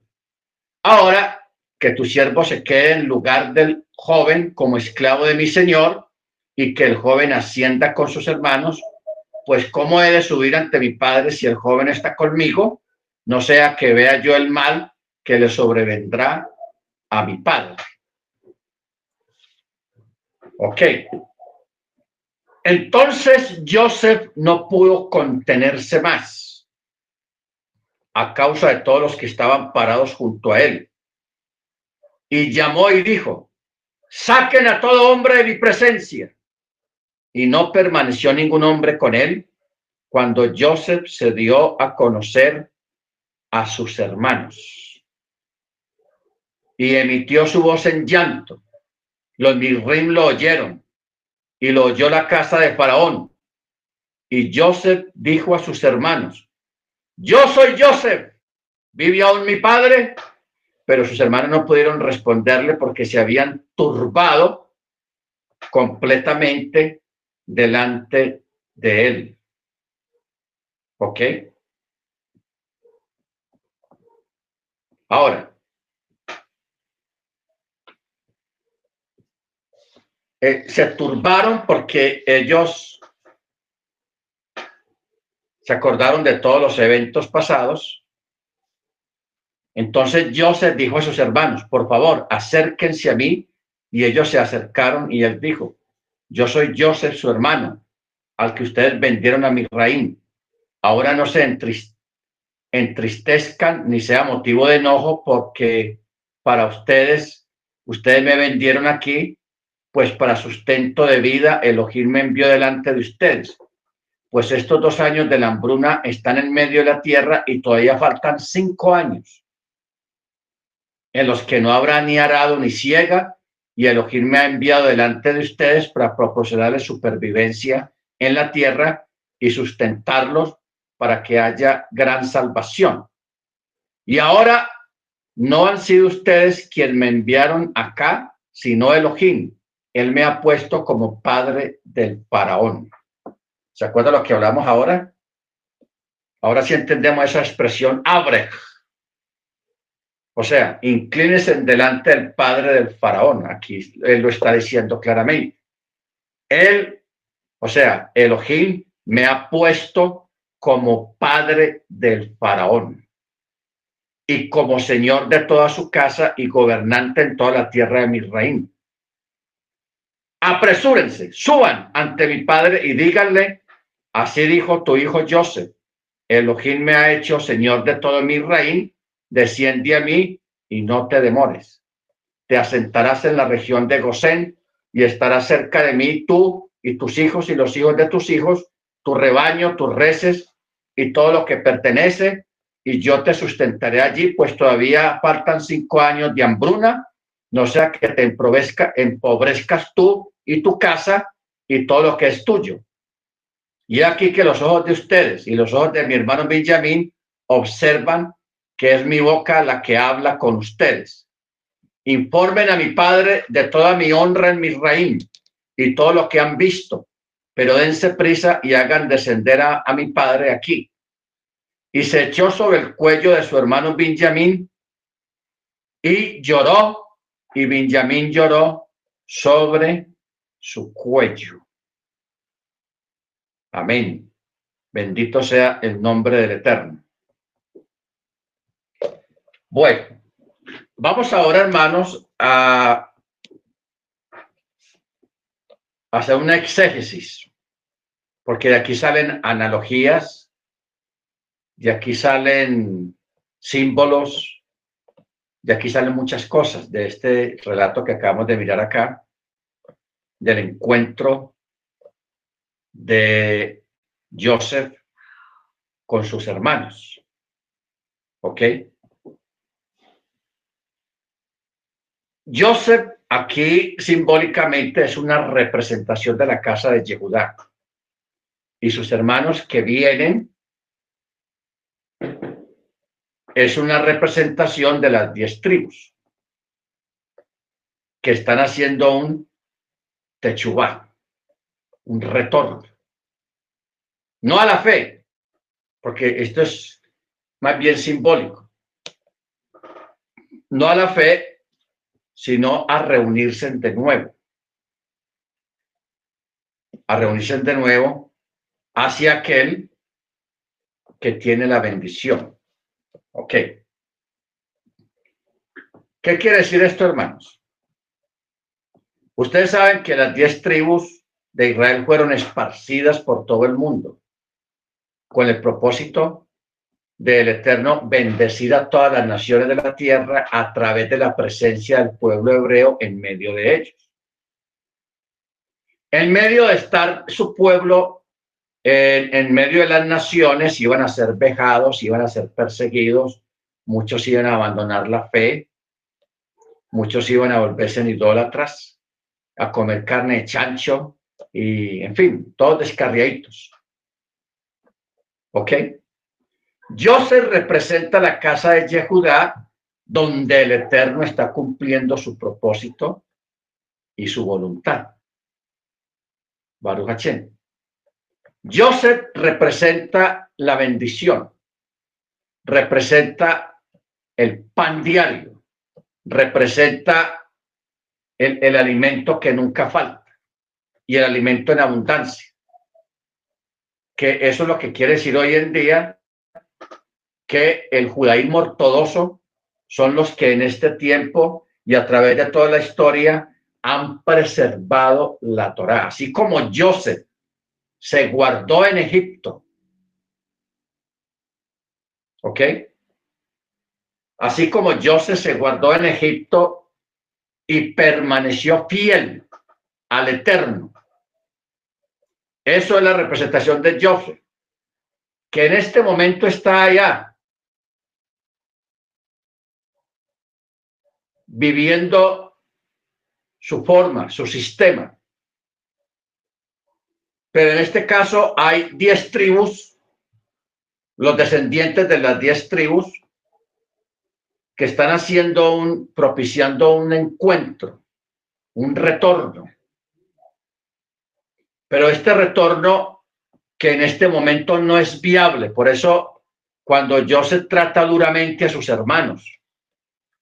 Ahora que tu siervo se quede en lugar del joven como esclavo de mi señor y que el joven ascienda con sus hermanos, pues cómo he de subir ante mi padre si el joven está conmigo, no sea que vea yo el mal que le sobrevendrá a mi padre. Ok. Entonces Joseph no pudo contenerse más a causa de todos los que estaban parados junto a él. Y llamó y dijo, saquen a todo hombre de mi presencia. Y no permaneció ningún hombre con él cuando Joseph se dio a conocer a sus hermanos. Y emitió su voz en llanto. Los Mirrim lo oyeron y lo oyó la casa de Faraón. Y Joseph dijo a sus hermanos, yo soy Joseph, ¿vive aún mi padre? Pero sus hermanos no pudieron responderle porque se habían turbado completamente delante de él. ¿Ok? Ahora, Eh, se turbaron porque ellos se acordaron de todos los eventos pasados. Entonces Joseph dijo a sus hermanos, por favor, acérquense a mí. Y ellos se acercaron y él dijo, yo soy Joseph, su hermano, al que ustedes vendieron a mi reino. Ahora no se entristezcan ni sea motivo de enojo porque para ustedes, ustedes me vendieron aquí pues para sustento de vida Elohim me envió delante de ustedes. Pues estos dos años de la hambruna están en medio de la tierra y todavía faltan cinco años en los que no habrá ni arado ni ciega y Elohim me ha enviado delante de ustedes para proporcionarles supervivencia en la tierra y sustentarlos para que haya gran salvación. Y ahora no han sido ustedes quienes me enviaron acá, sino Elohim él me ha puesto como padre del faraón. ¿Se acuerda lo que hablamos ahora? Ahora sí entendemos esa expresión, abre. O sea, inclínese delante del padre del faraón. Aquí él lo está diciendo claramente. Él, o sea, Elohim me ha puesto como padre del faraón y como señor de toda su casa y gobernante en toda la tierra de mi reino apresúrense, suban ante mi padre y díganle, así dijo tu hijo Joseph, Elohim me ha hecho señor de todo mi reino, desciende a mí y no te demores. Te asentarás en la región de Gosén y estarás cerca de mí tú y tus hijos y los hijos de tus hijos, tu rebaño, tus reses y todo lo que pertenece, y yo te sustentaré allí, pues todavía faltan cinco años de hambruna, no sea que te empobrezcas tú y tu casa y todo lo que es tuyo. Y aquí que los ojos de ustedes y los ojos de mi hermano Benjamín observan que es mi boca la que habla con ustedes. Informen a mi padre de toda mi honra en mi reino y todo lo que han visto, pero dense prisa y hagan descender a, a mi padre aquí. Y se echó sobre el cuello de su hermano Benjamín y lloró, y Benjamín lloró sobre su cuello. Amén. Bendito sea el nombre del Eterno. Bueno, vamos ahora, hermanos, a hacer una exégesis, porque de aquí salen analogías, de aquí salen símbolos, de aquí salen muchas cosas de este relato que acabamos de mirar acá, del encuentro de Joseph con sus hermanos. ¿Ok? Joseph aquí simbólicamente es una representación de la casa de Yehudá y sus hermanos que vienen es una representación de las diez tribus que están haciendo un techubá, un retorno. No a la fe, porque esto es más bien simbólico. No a la fe, sino a reunirse de nuevo. A reunirse de nuevo hacia aquel que tiene la bendición. Ok. ¿Qué quiere decir esto, hermanos? Ustedes saben que las diez tribus de Israel fueron esparcidas por todo el mundo con el propósito del Eterno bendecir a todas las naciones de la tierra a través de la presencia del pueblo hebreo en medio de ellos. En medio de estar su pueblo en, medio de las naciones, iban a ser vejados, iban a ser perseguidos, muchos iban a abandonar la fe, muchos iban a volverse en idólatras, a comer carne de chancho y, en fin, todos descarriaditos. ¿Ok? Joseph representa la casa de Yehudá, donde el Eterno está cumpliendo su propósito y su voluntad. Baruch Hashem. Joseph representa la bendición, representa el pan diario, representa el, el alimento que nunca falta y el alimento en abundancia que eso es lo que quiere decir hoy en día que el judaísmo ortodoxo son los que en este tiempo y a través de toda la historia han preservado la Torá, así como Joseph se guardó en Egipto. ¿Ok? Así como Joseph se guardó en Egipto y permaneció fiel al Eterno eso es la representación de Joseph, que en este momento está allá, viviendo su forma, su sistema. Pero en este caso hay diez tribus, los descendientes de las diez tribus, que están haciendo un, propiciando un encuentro, un retorno pero este retorno que en este momento no es viable, por eso cuando Joseph trata duramente a sus hermanos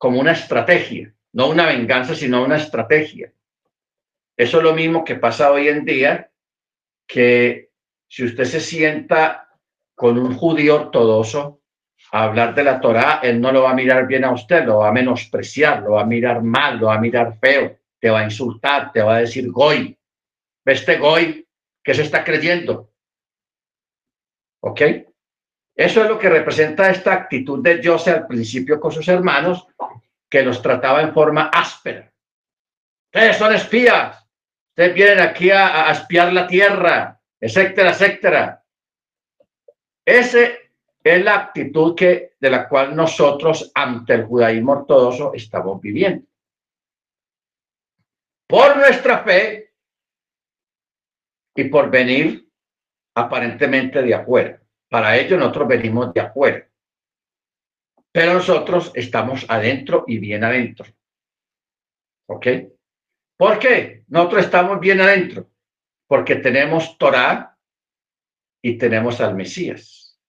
como una estrategia, no una venganza, sino una estrategia. Eso es lo mismo que pasa hoy en día, que si usted se sienta con un judío ortodoxo a hablar de la Torá, él no lo va a mirar bien a usted, lo va a menospreciar, lo va a mirar mal, lo va a mirar feo, te va a insultar, te va a decir goy, este Goy que se está creyendo. ¿Ok? Eso es lo que representa esta actitud de José al principio con sus hermanos, que los trataba en forma áspera. Ustedes son espías. Ustedes vienen aquí a, espiar la tierra, etcétera, etcétera. Ese es la actitud que, de la cual nosotros ante el judaísmo ortodoxo estamos viviendo. Por nuestra fe, y por venir aparentemente de afuera. Para ello nosotros venimos de afuera. Pero nosotros estamos adentro y bien adentro. ¿Ok? ¿Por qué? Nosotros estamos bien adentro. Porque tenemos Torah y tenemos al Mesías.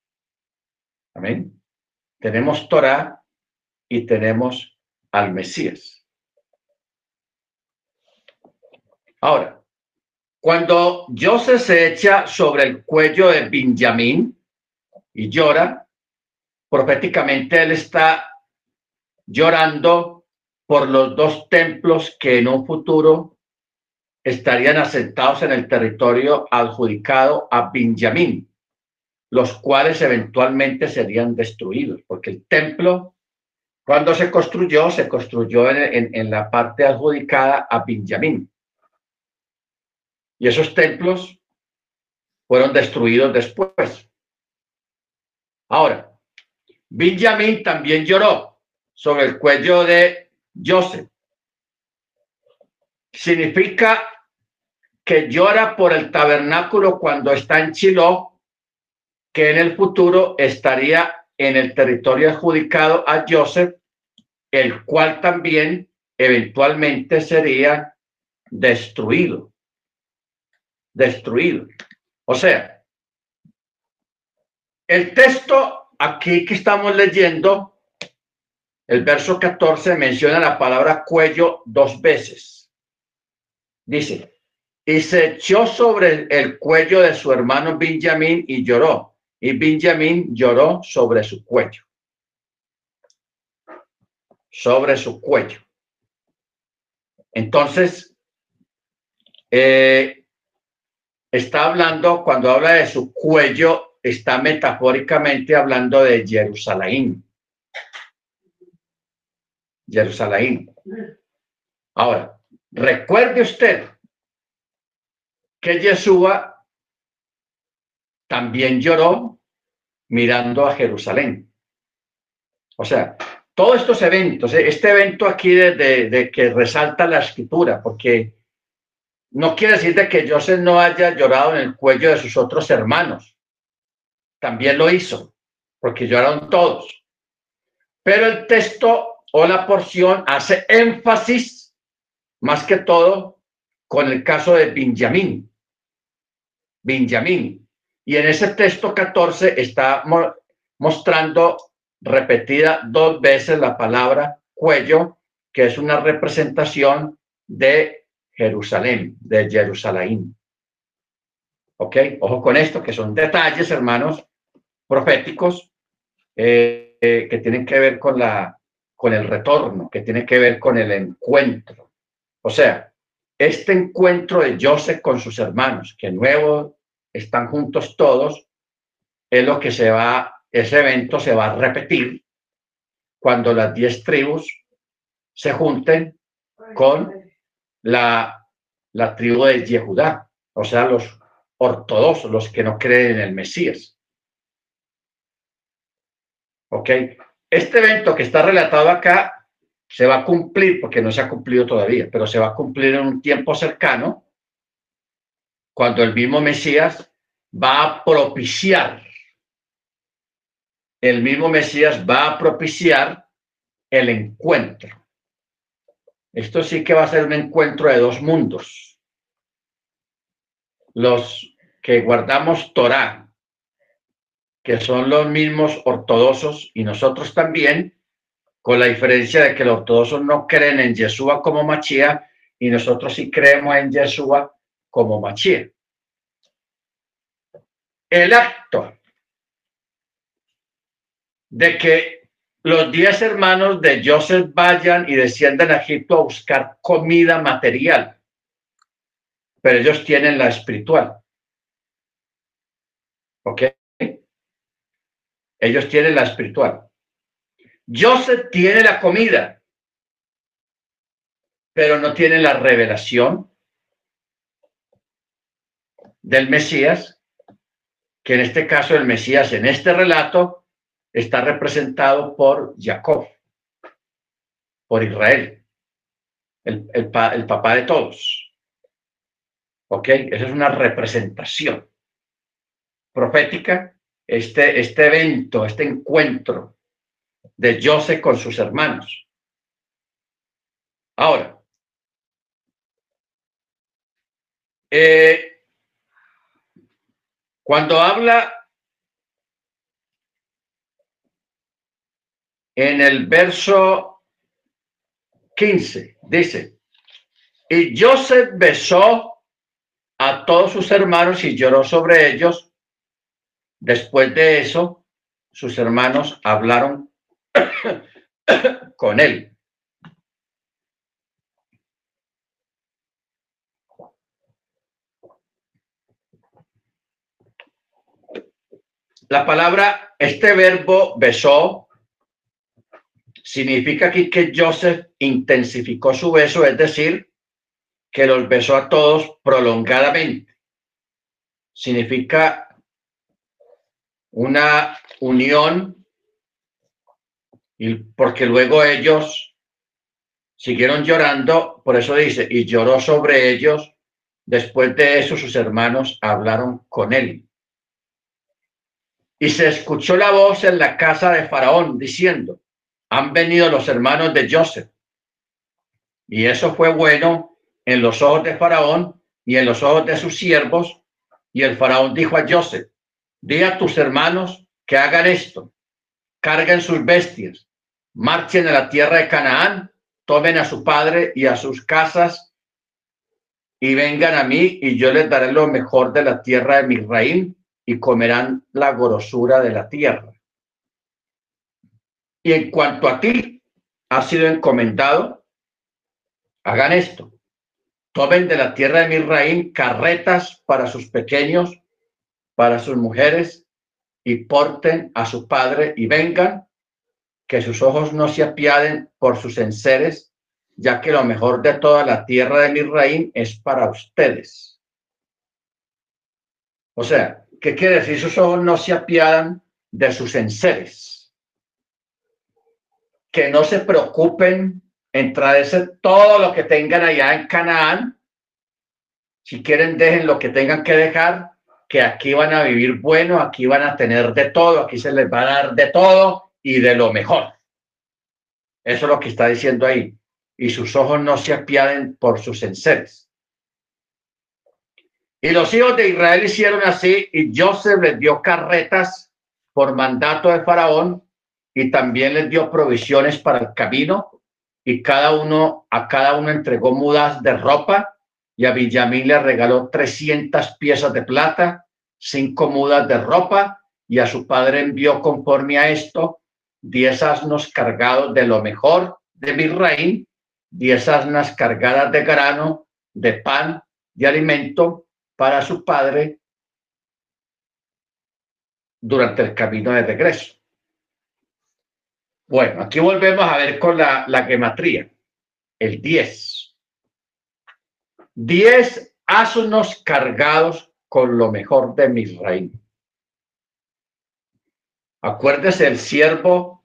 Amén. Tenemos Torah y tenemos al Mesías. Ahora, Cuando Joseph se echa sobre el cuello de Benjamín y llora, proféticamente él está llorando por los dos templos que en un futuro estarían asentados en el territorio adjudicado a Benjamín, los cuales eventualmente serían destruidos, porque el templo, cuando se construyó, se construyó en, la parte adjudicada a Benjamín. Y esos templos fueron destruidos después. Ahora, Benjamín también lloró sobre el cuello de Joseph. Significa que llora por el tabernáculo cuando está en Chilo, que en el futuro estaría en el territorio adjudicado a Joseph, el cual también eventualmente sería destruido. Destruido. O sea, el texto aquí que estamos leyendo, el verso 14 menciona la palabra cuello dos veces. Dice, y se echó sobre el cuello de su hermano Benjamín y lloró. Y Benjamín lloró sobre su cuello. Sobre su cuello. Entonces, eh, está hablando, cuando habla de su cuello, está metafóricamente hablando de Jerusalén. Jerusalén. Ahora, recuerde usted que Yeshua también lloró mirando a Jerusalén. O sea, todos estos eventos, eh, este evento aquí de, que resalta la escritura, porque no quiere decir de que Joseph no haya llorado en el cuello de sus otros hermanos. También lo hizo, porque lloraron todos. Pero el texto o la porción hace énfasis más que todo con el caso de Benjamín. Benjamín. Y en ese texto 14 está mostrando repetida dos veces la palabra cuello, que es una representación de Jerusalén, de Jerusalén. ¿Ok? Ojo con esto, que son detalles, hermanos, proféticos, eh, que tienen que ver con, la, con el retorno, que tienen que ver con el encuentro. O sea, este encuentro de Joseph con sus hermanos, que nuevo están juntos todos, es lo que se va, ese evento se va a repetir cuando las diez tribus se junten con la, la tribu de Yehudá, o sea, los ortodoxos, los que no creen en el Mesías. ¿Ok? Este evento que está relatado acá se va a cumplir, porque no se ha cumplido todavía, pero se va a cumplir en un tiempo cercano, cuando el mismo Mesías va a propiciar, el mismo Mesías va a propiciar el encuentro. Esto sí que va a ser un encuentro de dos mundos. Los que guardamos Torah, que son los mismos ortodoxos y nosotros también, con la diferencia de que los ortodoxos no creen en Yeshua como Machía y nosotros sí creemos en Yeshua como Machía. El acto de que los diez hermanos de Joseph vayan y desciendan a Egipto a buscar comida material, pero ellos tienen la espiritual. ¿Ok? Ellos tienen la espiritual. Joseph tiene la comida, pero no tiene la revelación del Mesías, que en este caso el Mesías en este relato está representado por Jacob, por Israel, el, el papá de todos. ¿Ok? Esa es una representación profética, este, este evento, este encuentro de Joseph con sus hermanos. Ahora, eh, cuando habla en el verso 15, dice, y Joseph besó a todos sus hermanos y lloró sobre ellos. Después de eso, sus hermanos hablaron con él. La palabra, este verbo besó, significa aquí que Joseph intensificó su beso, es decir, que los besó a todos prolongadamente. Significa una unión y porque luego ellos siguieron llorando, por eso dice, y lloró sobre ellos. Después de eso sus hermanos hablaron con él. Y se escuchó la voz en la casa de Faraón diciendo, han venido los hermanos de Joseph. Y eso fue bueno en los ojos de Faraón y en los ojos de sus siervos. Y el Faraón dijo a Joseph, di a tus hermanos que hagan esto, carguen sus bestias, marchen a la tierra de Canaán, tomen a su padre y a sus casas y vengan a mí y yo les daré lo mejor de la tierra de Misraim y comerán la grosura de la tierra. Y en cuanto a ti, ha sido encomendado, hagan esto. Tomen de la tierra de Misraín carretas para sus pequeños, para sus mujeres, y porten a su padre y vengan, que sus ojos no se apiaden por sus enseres, ya que lo mejor de toda la tierra de Misraín es para ustedes. O sea, ¿Qué quiere decir? Sus ojos no se apiadan de sus enseres. Que no se preocupen en traerse todo lo que tengan allá en Canaán. Si quieren, dejen lo que tengan que dejar, que aquí van a vivir bueno, aquí van a tener de todo, aquí se les va a dar de todo y de lo mejor. Eso es lo que está diciendo ahí. Y sus ojos no se apiaden por sus enseres. Y los hijos de Israel hicieron así y Joseph les dio carretas por mandato de Faraón y también les dio provisiones para el camino y cada uno a cada uno entregó mudas de ropa y a Villamín le regaló 300 piezas de plata, cinco mudas de ropa y a su padre envió conforme a esto diez asnos cargados de lo mejor de Misraín, diez asnas cargadas de grano, de pan, de alimento para su padre durante el camino de regreso. Bueno, aquí volvemos a ver con la, la gematría, el 10. 10 asnos cargados con lo mejor de mi reino. Acuérdese el siervo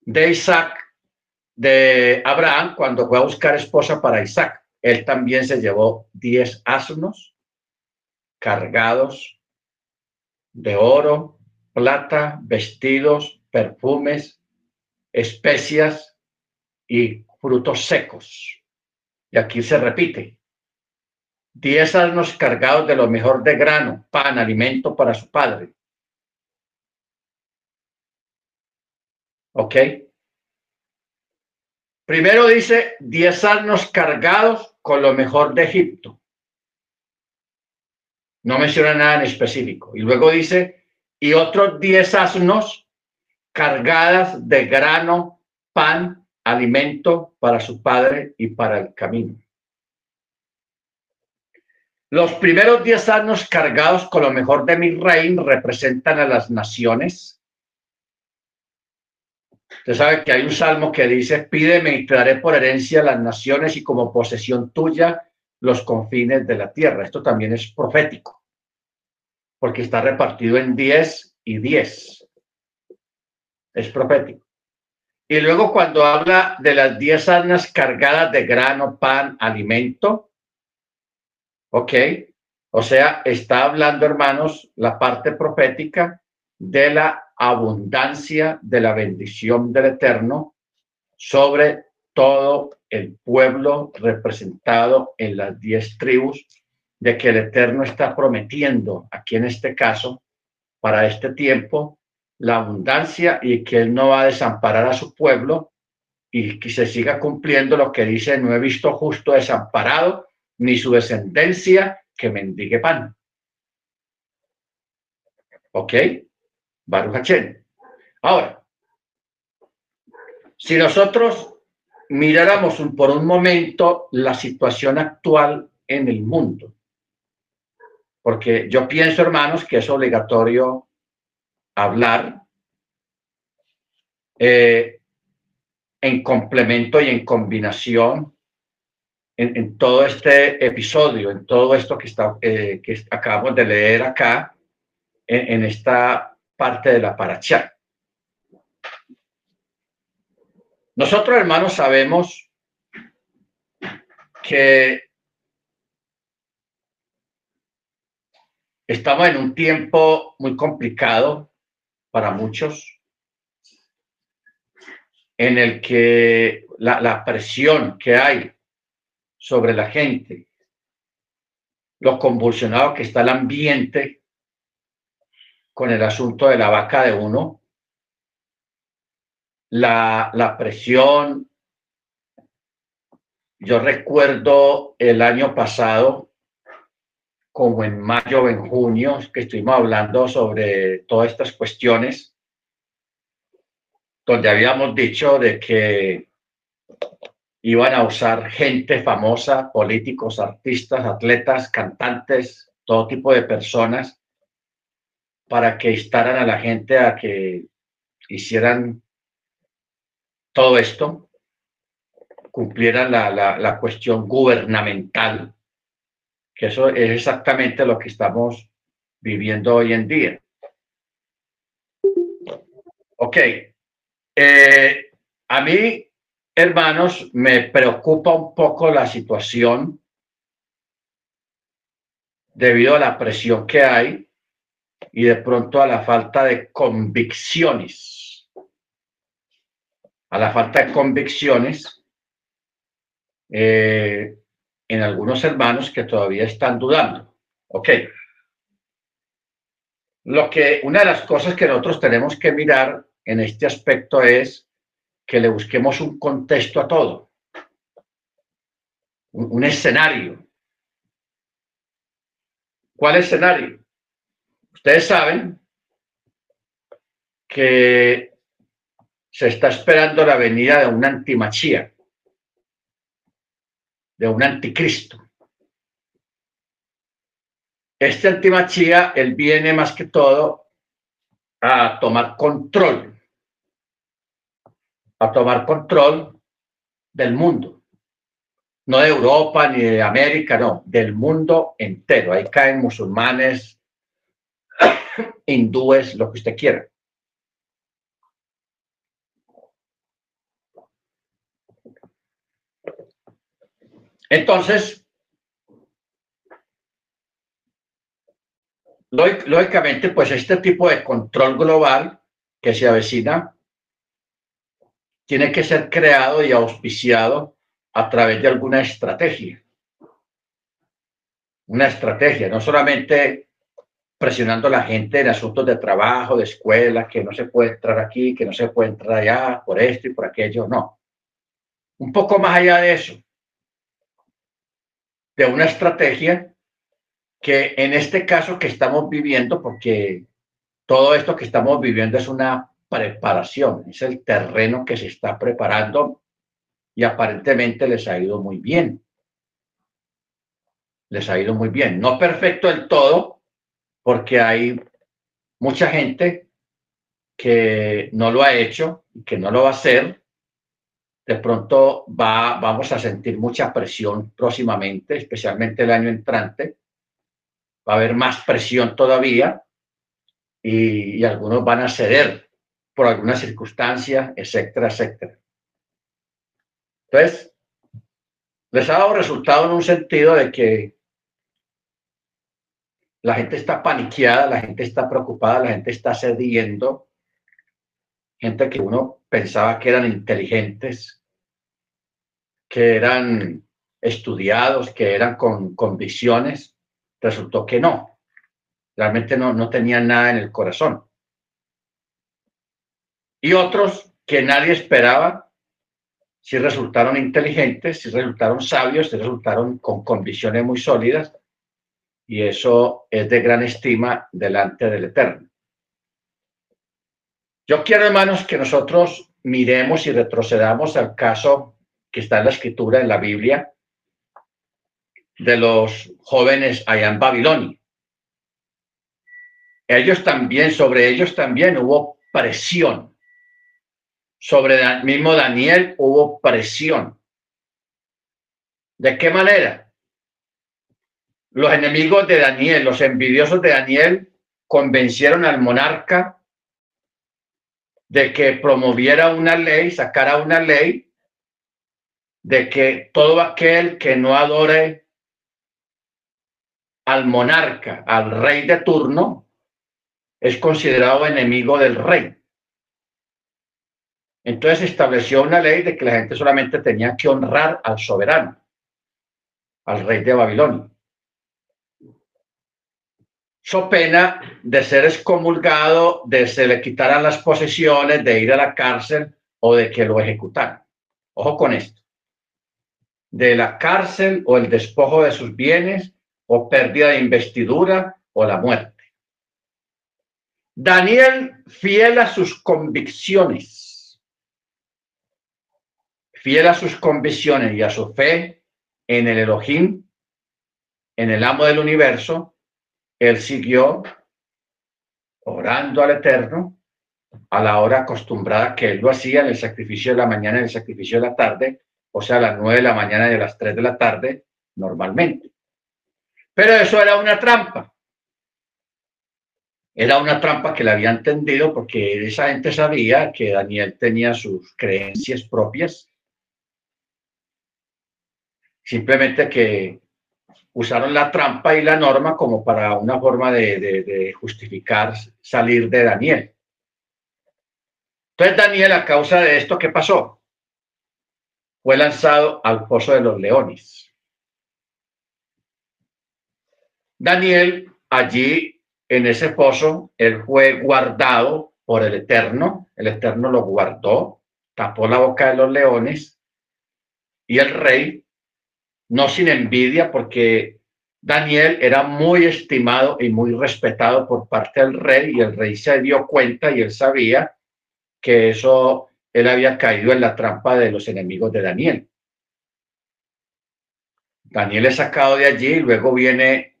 de Isaac, de Abraham, cuando fue a buscar esposa para Isaac. Él también se llevó 10 asnos cargados de oro, plata, vestidos, perfumes, especias y frutos secos. Y aquí se repite. Diez asnos cargados de lo mejor de grano, pan, alimento para su padre. ¿Ok? Primero dice diez asnos cargados con lo mejor de Egipto. No menciona nada en específico. Y luego dice, y otros diez asnos cargadas de grano, pan, alimento para su padre y para el camino. Los primeros diez asnos cargados con lo mejor de mi reino representan a las naciones. Usted sabe que hay un salmo que dice, pídeme y te daré por herencia las naciones y como posesión tuya los confines de la tierra. Esto también es profético porque está repartido en 10 y 10. Es profético. Y luego cuando habla de las 10 arnas cargadas de grano, pan, alimento, ok, o sea, está hablando, hermanos, la parte profética de la abundancia de la bendición del Eterno sobre todo el pueblo representado en las diez tribus de que el Eterno está prometiendo, aquí en este caso, para este tiempo, la abundancia y que Él no va a desamparar a su pueblo y que se siga cumpliendo lo que dice, no he visto justo desamparado, ni su descendencia que mendigue pan. ¿Ok? Baruch Ahora, si nosotros miráramos por un momento la situación actual en el mundo, porque yo pienso, hermanos, que es obligatorio hablar eh, en complemento y en combinación en, todo este episodio, en todo esto que, está, eh, que acabamos de leer acá, en, esta parte de la paracha. Nosotros, hermanos, sabemos que estamos en un tiempo muy complicado para muchos, en el que la, la presión que hay sobre la gente, lo convulsionado que está el ambiente con el asunto de la vaca de uno, la, la presión. Yo recuerdo el año pasado, como en mayo o en junio, que estuvimos hablando sobre todas estas cuestiones, donde habíamos dicho de que iban a usar gente famosa, políticos, artistas, atletas, cantantes, todo tipo de personas, para que instaran a la gente a que hicieran todo esto, cumplieran la, la, cuestión gubernamental, que eso es exactamente lo que estamos viviendo hoy en día. Ok. Eh, a mí hermanos, me preocupa un poco la situación debido a la presión que hay y de pronto a la falta de convicciones. A la falta de convicciones eh, en algunos hermanos que todavía están dudando. Ok. Lo que, una de las cosas que nosotros tenemos que mirar en este aspecto es que le busquemos un contexto a todo, un, escenario. ¿Cuál escenario? Ustedes saben que se está esperando la venida de un antimachía, de un anticristo. Este antimachía, él viene más que todo a tomar control a tomar control del mundo. No de Europa ni de América, no, del mundo entero. Ahí caen musulmanes, hindúes, lo que usted quiera. Entonces, lógicamente, pues este tipo de control global que se avecina tiene que ser creado y auspiciado a través de alguna estrategia. Una estrategia, no solamente presionando a la gente en asuntos de trabajo, de escuela, que no se puede entrar aquí, que no se puede entrar allá, por esto y por aquello, no. Un poco más allá de eso, de una estrategia que en este caso que estamos viviendo, porque todo esto que estamos viviendo es una preparación, es el terreno que se está preparando y aparentemente les ha ido muy bien. Les ha ido muy bien. No perfecto del todo, porque hay mucha gente que no lo ha hecho y que no lo va a hacer. De pronto va, vamos a sentir mucha presión próximamente, especialmente el año entrante. Va a haber más presión todavía y algunos van a ceder por alguna circunstancia, etcétera, etcétera. Entonces, les ha dado resultado en un sentido de que la gente está paniqueada, la gente está preocupada, la gente está cediendo, gente que uno pensaba que eran inteligentes, que eran estudiados, que eran con convicciones, resultó que no, realmente no, no tenían nada en el corazón y otros que nadie esperaba, si resultaron inteligentes, si resultaron sabios, si resultaron con convicciones muy sólidas, y eso es de gran estima delante del Eterno. Yo quiero, hermanos, que nosotros miremos y retrocedamos al caso que está en la escritura, en la Biblia, de los jóvenes allá en Babilonia. Ellos también, sobre ellos también hubo presión. Sobre el mismo Daniel hubo presión. ¿De qué manera? Los enemigos de Daniel, los envidiosos de Daniel, convencieron al monarca de que promoviera una ley, sacara una ley de que todo aquel que no adore al monarca, al rey de turno, es considerado enemigo del rey. Entonces estableció una ley de que la gente solamente tenía que honrar al soberano, al rey de Babilonia. So pena de ser excomulgado, de se le quitaran las posesiones, de ir a la cárcel o de que lo ejecutaran. Ojo con esto. De la cárcel o el despojo de sus bienes o pérdida de investidura o la muerte. Daniel, fiel a sus convicciones, fiel a sus convicciones y a su fe en el Elohim, en el amo del universo, él siguió orando al Eterno a la hora acostumbrada que él lo hacía en el sacrificio de la mañana y el sacrificio de la tarde, o sea, a las nueve de la mañana y a las tres de la tarde, normalmente. Pero eso era una trampa era una trampa que le había entendido porque esa gente sabía que Daniel tenía sus creencias propias. Simplemente que usaron la trampa y la norma como para una forma de, justificar salir de Daniel. Entonces Daniel, a causa de esto, ¿qué pasó? Fue lanzado al pozo de los leones. Daniel allí en ese pozo, él fue guardado por el Eterno, el Eterno lo guardó, tapó la boca de los leones y el rey, no sin envidia, porque Daniel era muy estimado y muy respetado por parte del rey y el rey se dio cuenta y él sabía que eso, él había caído en la trampa de los enemigos de Daniel. Daniel es sacado de allí y luego viene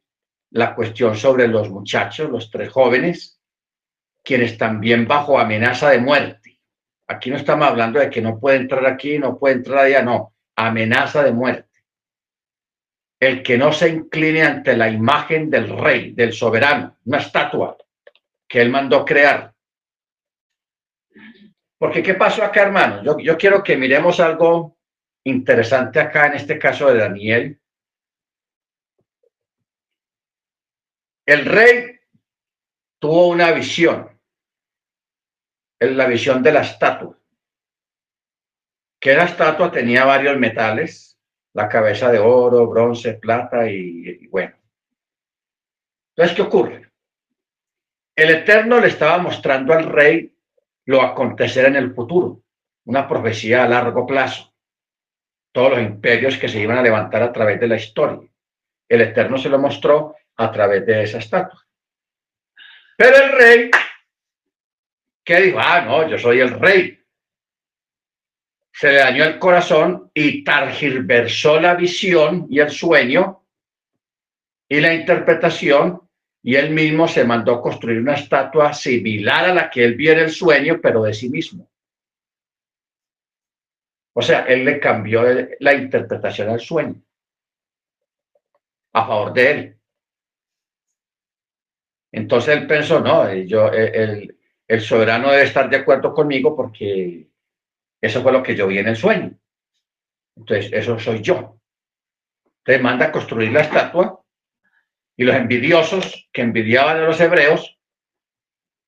la cuestión sobre los muchachos, los tres jóvenes, quienes también bajo amenaza de muerte. Aquí no estamos hablando de que no puede entrar aquí, no puede entrar allá, no, amenaza de muerte. El que no se incline ante la imagen del rey, del soberano, una estatua que él mandó crear. Porque ¿qué pasó acá, hermano? Yo, quiero que miremos algo interesante acá en este caso de Daniel El rey tuvo una visión, la visión de la estatua, que la estatua tenía varios metales, la cabeza de oro, bronce, plata y, bueno. Entonces, ¿qué ocurre? El Eterno le estaba mostrando al rey lo acontecer en el futuro, una profecía a largo plazo, todos los imperios que se iban a levantar a través de la historia. El Eterno se lo mostró a través de esa estatua. Pero el rey, ¿qué dijo? Ah, no, yo soy el rey. Se le dañó el corazón y targilversó la visión y el sueño y la interpretación y él mismo se mandó construir una estatua similar a la que él vio en el sueño, pero de sí mismo. O sea, él le cambió la interpretación al sueño a favor de él. Entonces él pensó, no, eh, yo, eh, el, soberano debe estar de acuerdo conmigo porque eso fue lo que yo vi en el sueño. Entonces, eso soy yo. Entonces manda a construir la estatua y los envidiosos que envidiaban a los hebreos,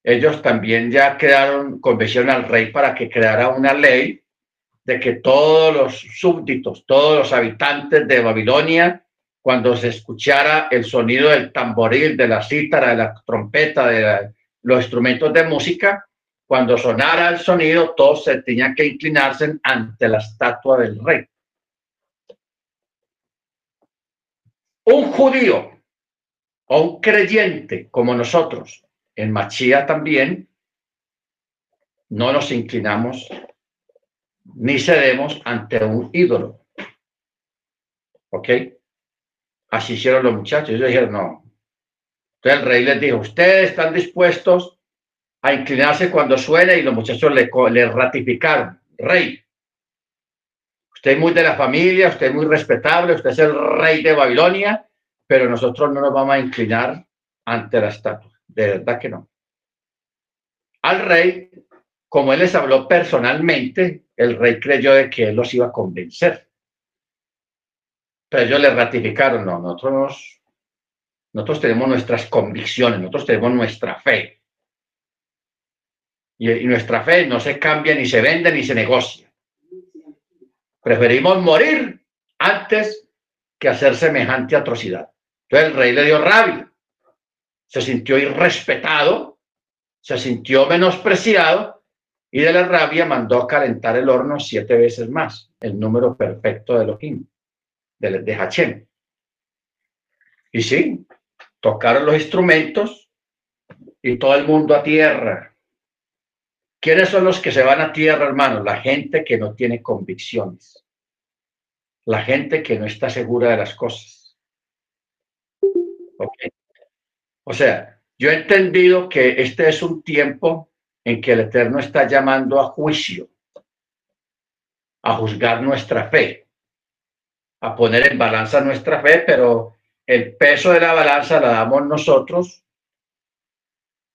ellos también ya crearon, convencieron al rey para que creara una ley de que todos los súbditos, todos los habitantes de Babilonia cuando se escuchara el sonido del tamboril, de la cítara, de la trompeta, de los instrumentos de música, cuando sonara el sonido, todos se tenían que inclinarse ante la estatua del rey. Un judío o un creyente como nosotros en Machía también, no nos inclinamos ni cedemos ante un ídolo. ¿Ok? Así hicieron los muchachos. Ellos dijeron, no. Entonces el rey les dijo, ustedes están dispuestos a inclinarse cuando suene y los muchachos le, ratificaron, rey. Usted es muy de la familia, usted es muy respetable, usted es el rey de Babilonia, pero nosotros no nos vamos a inclinar ante la estatua. De verdad que no. Al rey, como él les habló personalmente, el rey creyó de que él los iba a convencer. Pero ellos le ratificaron, no, nosotros, nosotros tenemos nuestras convicciones, nosotros tenemos nuestra fe. Y, nuestra fe no se cambia, ni se vende, ni se negocia. Preferimos morir antes que hacer semejante atrocidad. Entonces el rey le dio rabia, se sintió irrespetado, se sintió menospreciado y de la rabia mandó calentar el horno siete veces más, el número perfecto de Elohim, de, de Hachem. Y sí, tocaron los instrumentos y todo el mundo a tierra. ¿Quiénes son los que se van a tierra, hermanos? La gente que no tiene convicciones. La gente que no está segura de las cosas. O sea, yo he entendido que este es un tiempo en que el Eterno está llamando a juicio, a juzgar nuestra fe, a poner en balanza nuestra fe, pero el peso de la balanza la damos nosotros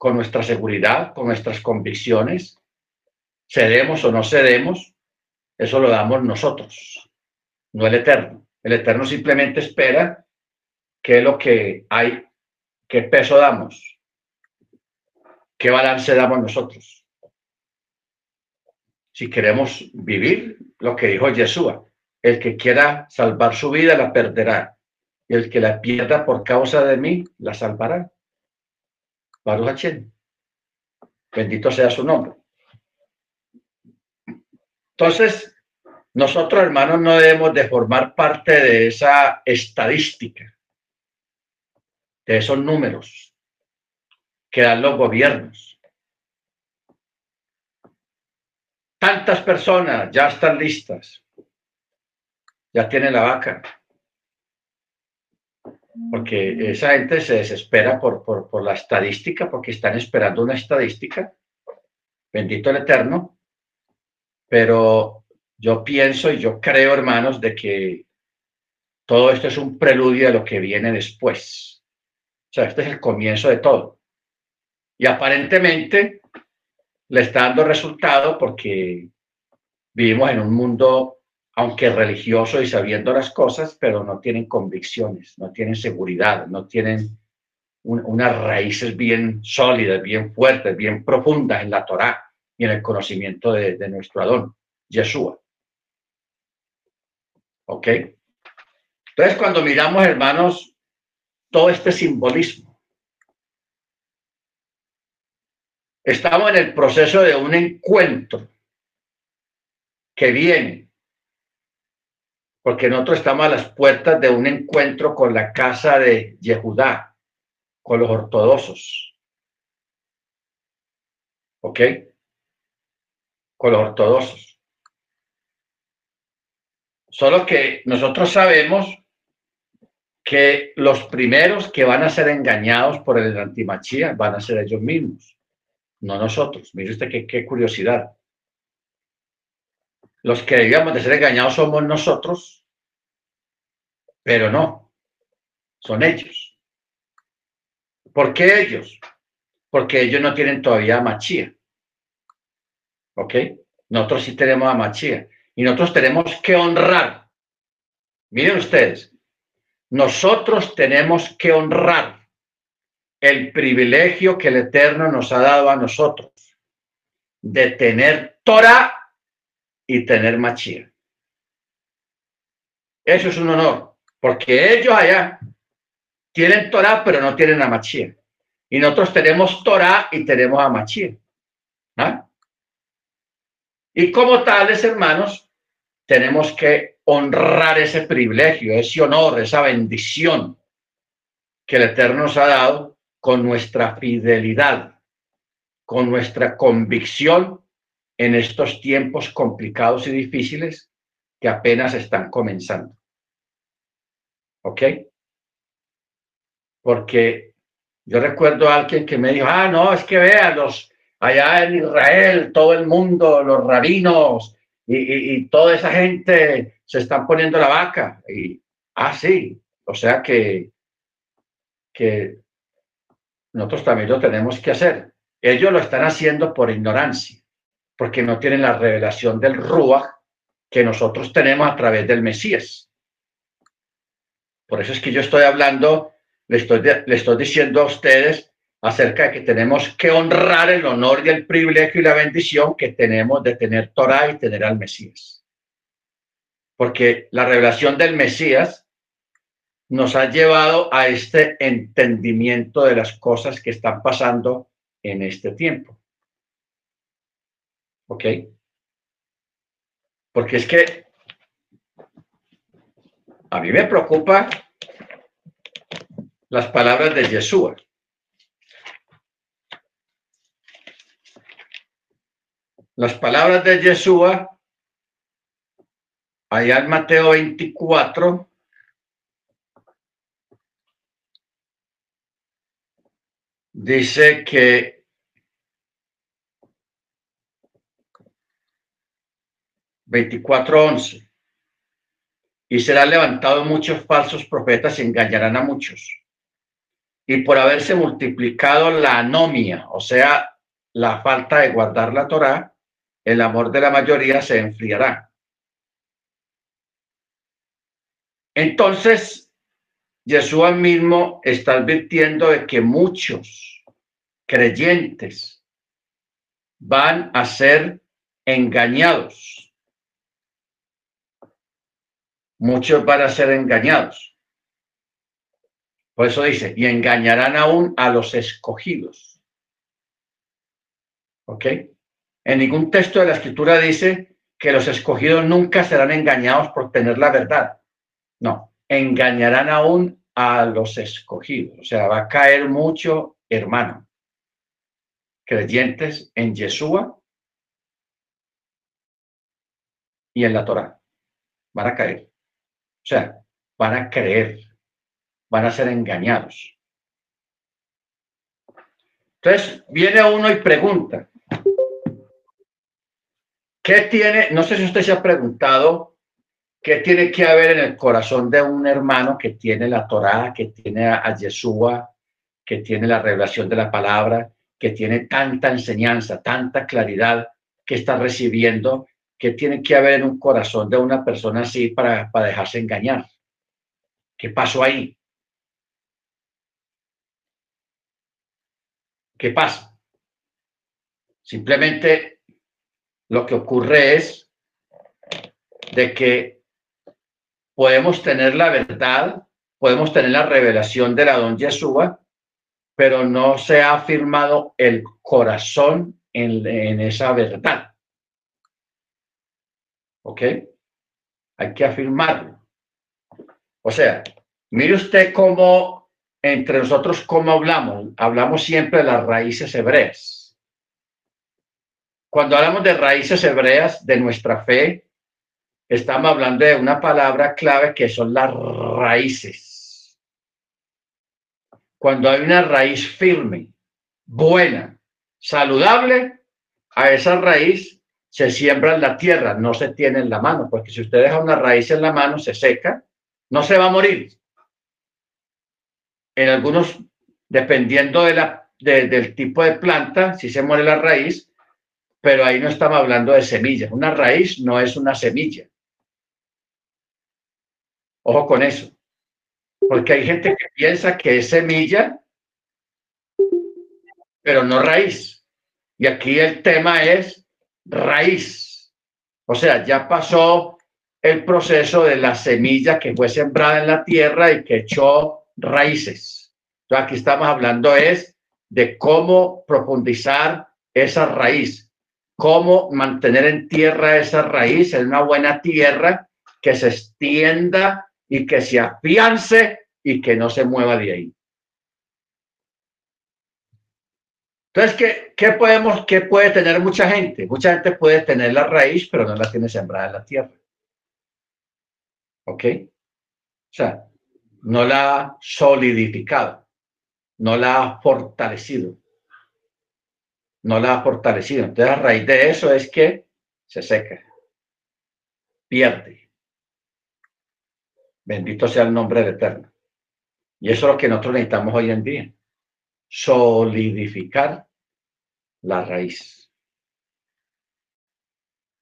con nuestra seguridad, con nuestras convicciones, cedemos o no cedemos, eso lo damos nosotros, no el Eterno. El Eterno simplemente espera que lo que hay, qué peso damos, ¿Qué balance damos nosotros? Si queremos vivir lo que dijo Yeshua, el que quiera salvar su vida la perderá, y el que la pierda por causa de mí la salvará. Baruch Bendito sea su nombre. Entonces, nosotros, hermanos, no debemos de formar parte de esa estadística, de esos números que dan los gobiernos. Tantas personas ya están listas, ya tienen la vaca, porque esa gente se desespera por, por, por la estadística, porque están esperando una estadística, bendito el Eterno, pero yo pienso y yo creo, hermanos, de que todo esto es un preludio de lo que viene después. O sea, este es el comienzo de todo. Y aparentemente le está dando resultado porque vivimos en un mundo, aunque religioso y sabiendo las cosas, pero no tienen convicciones, no tienen seguridad, no tienen unas raíces bien sólidas, bien fuertes, bien profundas en la Torá y en el conocimiento de, de nuestro Adón, Yeshua. ¿Ok? Entonces, cuando miramos, hermanos, todo este simbolismo, Estamos en el proceso de un encuentro que viene, porque nosotros estamos a las puertas de un encuentro con la casa de Yehudá, con los ortodoxos. ¿Ok? Con los ortodoxos. Solo que nosotros sabemos que los primeros que van a ser engañados por el antimachía van a ser ellos mismos no nosotros. Mire usted qué, qué curiosidad. Los que debíamos de ser engañados somos nosotros, pero no, son ellos. ¿Por qué ellos? Porque ellos no tienen todavía machía. ¿Ok? Nosotros sí tenemos a machía. Y nosotros tenemos que honrar. Miren ustedes, nosotros tenemos que honrar el privilegio que el Eterno nos ha dado a nosotros de tener Torah y tener Machía. Eso es un honor, porque ellos allá tienen Torah, pero no tienen a Machía. Y nosotros tenemos Torah y tenemos a Machía. ¿Ah? Y como tales, hermanos, tenemos que honrar ese privilegio, ese honor, esa bendición que el Eterno nos ha dado con nuestra fidelidad, con nuestra convicción en estos tiempos complicados y difíciles que apenas están comenzando. ¿Ok? Porque yo recuerdo a alguien que me dijo, ah, no, es que vean, los, allá en Israel, todo el mundo, los rabinos y, toda esa gente se están poniendo la vaca. Y, ah, sí, o sea que, que nosotros también lo tenemos que hacer. Ellos lo están haciendo por ignorancia, porque no tienen la revelación del Ruach que nosotros tenemos a través del Mesías. Por eso es que yo estoy hablando, le estoy, le estoy diciendo a ustedes acerca de que tenemos que honrar el honor y el privilegio y la bendición que tenemos de tener Torah y tener al Mesías. Porque la revelación del Mesías nos ha llevado a este entendimiento de las cosas que están pasando en este tiempo. ¿Ok? Porque es que a mí me preocupa las palabras de Yeshua. Las palabras de Yeshua, allá en Mateo 24, dice que veinticuatro once y serán levantados muchos falsos profetas y engañarán a muchos. Y por haberse multiplicado la anomia, o sea, la falta de guardar la Torá, el amor de la mayoría se enfriará. Entonces, Jesús mismo está advirtiendo de que muchos creyentes van a ser engañados. Muchos van a ser engañados. Por eso dice, y engañarán aún a los escogidos. ¿Ok? En ningún texto de la escritura dice que los escogidos nunca serán engañados por tener la verdad. No, engañarán aún a los escogidos. O sea, va a caer mucho, hermano, creyentes en Yeshua y en la Torah. Van a caer. O sea, van a creer, van a ser engañados. Entonces, viene uno y pregunta, ¿Qué tiene? No sé si usted se ha preguntado qué tiene que haber en el corazón de un hermano que tiene la Torá, que tiene a Yeshua, que tiene la revelación de la palabra, que tiene tanta enseñanza, tanta claridad que está recibiendo, que tiene que haber en un corazón de una persona así para, para dejarse engañar. ¿Qué pasó ahí? ¿Qué pasa? Simplemente lo que ocurre es de que podemos tener la verdad, podemos tener la revelación de la don Yeshua, pero no se ha afirmado el corazón en esa verdad. ¿Ok? Hay que afirmarlo. O sea, mire usted cómo entre nosotros, cómo hablamos. Hablamos siempre de las raíces hebreas cuando hablamos de raíces hebreas de nuestra fe, estamos hablando de una palabra clave que son las raíces. Cuando hay una raíz firme, buena, saludable, a esa raíz se siembra en la tierra, no se tiene en la mano, porque si usted deja una raíz en la mano, se seca, no se va a morir. En algunos, dependiendo de la, del tipo de planta, si se muere la raíz, pero ahí no estamos hablando de semillas. Una raíz no es una semilla. Ojo con eso. Porque hay gente que piensa que es semilla, pero no raíz. Y aquí el tema es raíz. O sea, ya pasó el proceso de la semilla que fue sembrada en la tierra y que echó raíces. Entonces aquí estamos hablando es de cómo profundizar esa raíz cómo mantener en tierra esa raíz, en una buena tierra que se extienda y que se afiance y que no se mueva de ahí. Entonces, ¿qué, ¿qué, podemos, ¿qué puede tener mucha gente? Mucha gente puede tener la raíz, pero no la tiene sembrada en la tierra. ¿Ok? O sea, no la ha solidificado, no la ha fortalecido. No la ha fortalecido. Entonces, a raíz de eso es que se seca, pierde. Bendito sea el nombre del Eterno. Y eso es lo que nosotros necesitamos hoy en día. Solidificar la raíz.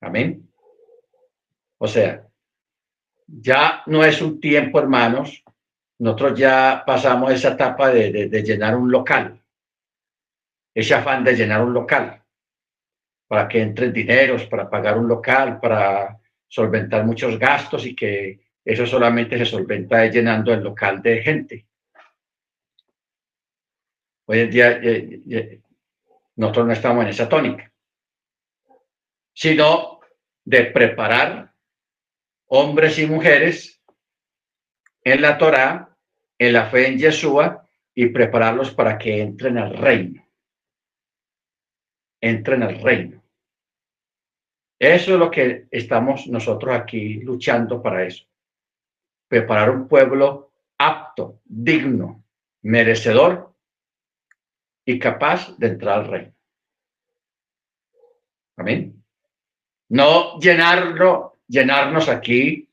Amén. O sea, ya no es un tiempo, hermanos. Nosotros ya pasamos esa etapa de, de llenar un local. Ese afán de llenar un local. Para que entren dineros, para pagar un local, para solventar muchos gastos y que eso solamente se solventa llenando el local de gente. Hoy en día eh, eh, nosotros no estamos en esa tónica, sino de preparar hombres y mujeres en la Torá, en la fe en Yeshua y prepararlos para que entren al reino. Entren al reino. Eso es lo que estamos nosotros aquí luchando para eso. Preparar un pueblo apto, digno, merecedor y capaz de entrar al reino. Amén. No llenarlo, llenarnos aquí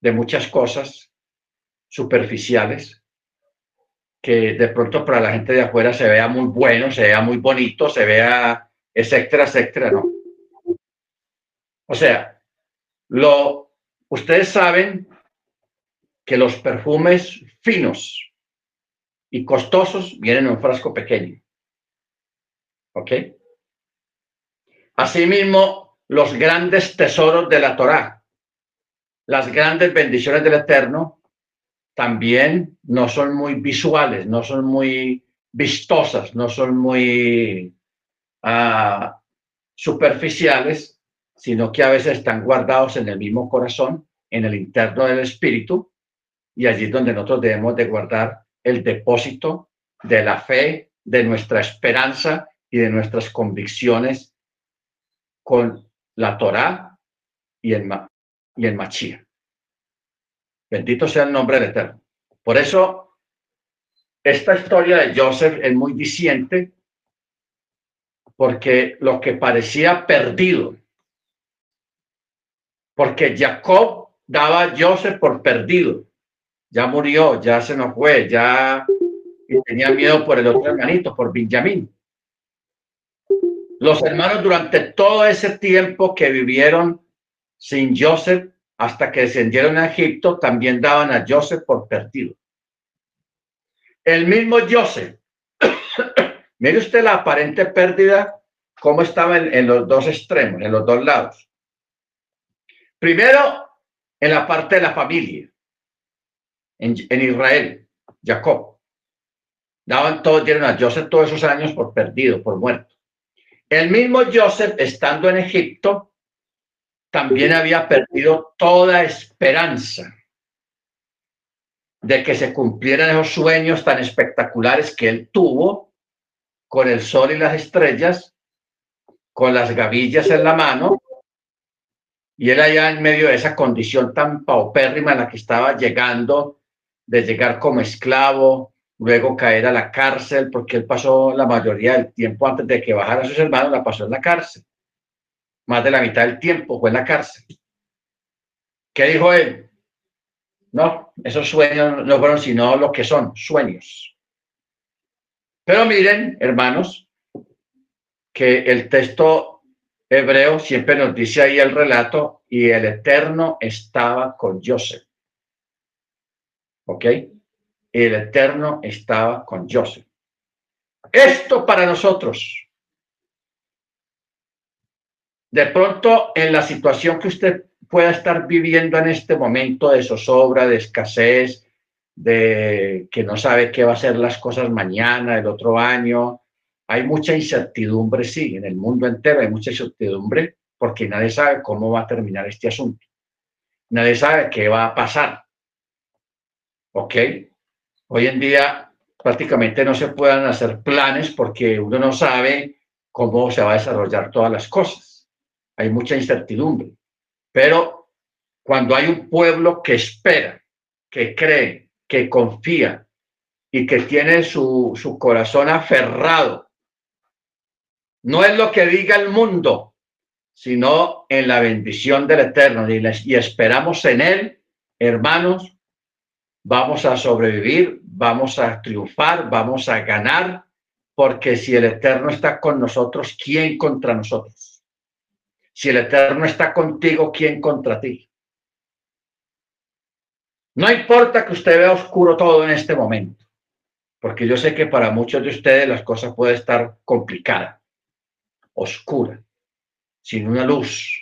de muchas cosas superficiales que de pronto para la gente de afuera se vea muy bueno, se vea muy bonito, se vea etcétera, etcétera, no. O sea, lo, ustedes saben que los perfumes finos y costosos vienen en un frasco pequeño. ¿Ok? Asimismo, los grandes tesoros de la Torá, las grandes bendiciones del Eterno, también no son muy visuales, no son muy vistosas, no son muy uh, superficiales, sino que a veces están guardados en el mismo corazón, en el interno del espíritu, y allí es donde nosotros debemos de guardar el depósito de la fe, de nuestra esperanza y de nuestras convicciones con la Torá y el, y el Machía. Bendito sea el nombre del Eterno. Por eso, esta historia de Joseph es muy diciente, porque lo que parecía perdido, porque Jacob daba a Joseph por perdido, ya murió, ya se nos fue, ya tenía miedo por el otro hermanito, por Benjamín. Los hermanos durante todo ese tiempo que vivieron sin Joseph hasta que descendieron a Egipto, también daban a Joseph por perdido. El mismo Joseph, mire usted la aparente pérdida, cómo estaba en, los dos extremos, en los dos lados. Primero, en la parte de la familia, en, Israel, Jacob. Daban todo, dieron a Joseph todos esos años por perdido, por muerto. El mismo Joseph, estando en Egipto, también había perdido toda esperanza de que se cumplieran esos sueños tan espectaculares que él tuvo con el sol y las estrellas, con las gavillas en la mano, y él allá en medio de esa condición tan paupérrima en la que estaba llegando, de llegar como esclavo, luego caer a la cárcel, porque él pasó la mayoría del tiempo antes de que bajara sus hermanos, la pasó en la cárcel. Más de la mitad del tiempo fue en la cárcel. ¿Qué dijo él? No, esos sueños no fueron sino lo que son, sueños. Pero miren, hermanos, que el texto hebreo siempre nos dice ahí el relato y el Eterno estaba con Joseph. ¿Ok? el Eterno estaba con Joseph. Esto para nosotros. De pronto, en la situación que usted pueda estar viviendo en este momento de zozobra, de escasez, de que no sabe qué va a ser las cosas mañana, el otro año, hay mucha incertidumbre, sí, en el mundo entero hay mucha incertidumbre porque nadie sabe cómo va a terminar este asunto. Nadie sabe qué va a pasar. ¿Ok? Hoy en día prácticamente no se puedan hacer planes porque uno no sabe cómo se va a desarrollar todas las cosas. Hay mucha incertidumbre. Pero cuando hay un pueblo que espera, que cree, que confía y que tiene su, su corazón aferrado, no es lo que diga el mundo, sino en la bendición del Eterno y, y esperamos en Él, hermanos, vamos a sobrevivir, vamos a triunfar, vamos a ganar, porque si el Eterno está con nosotros, ¿quién contra nosotros? Si el Eterno está contigo, ¿quién contra ti? No importa que usted vea oscuro todo en este momento, porque yo sé que para muchos de ustedes las cosas pueden estar complicadas, oscura, sin una luz.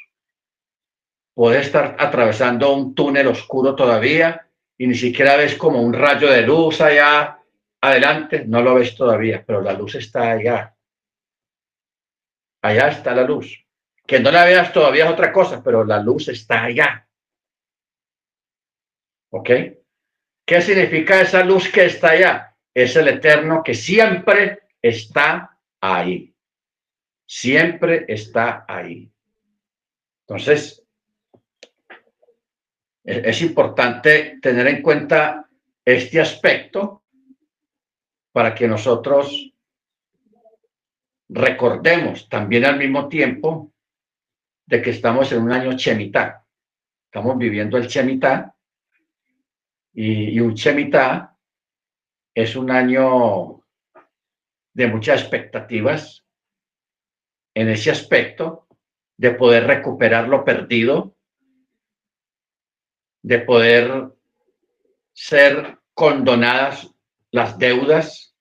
Puede estar atravesando un túnel oscuro todavía y ni siquiera ves como un rayo de luz allá adelante, no lo ves todavía, pero la luz está allá. Allá está la luz. Que no la veas todavía es otra cosa, pero la luz está allá. ¿Ok? ¿Qué significa esa luz que está allá? Es el eterno que siempre está ahí. Siempre está ahí. Entonces, es importante tener en cuenta este aspecto para que nosotros recordemos también al mismo tiempo de que estamos en un año chemitá. Estamos viviendo el chemitá y, un chemitá es un año de muchas expectativas en ese aspecto de poder recuperar lo perdido de poder ser condonadas las deudas,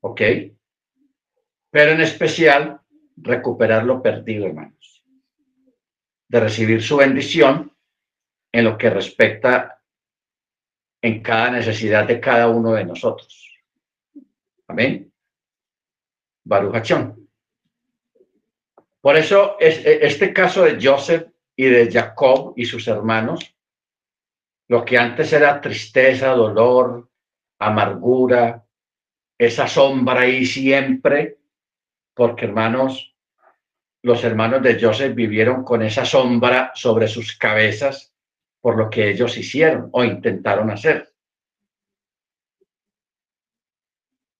¿ok? Pero en especial recuperar lo perdido, hermanos, de recibir su bendición en lo que respecta en cada necesidad de cada uno de nosotros. Amén. Baruch Por eso es, este caso de Joseph y de Jacob y sus hermanos, lo que antes era tristeza, dolor, amargura, esa sombra ahí siempre, porque hermanos, los hermanos de Joseph vivieron con esa sombra sobre sus cabezas por lo que ellos hicieron o intentaron hacer.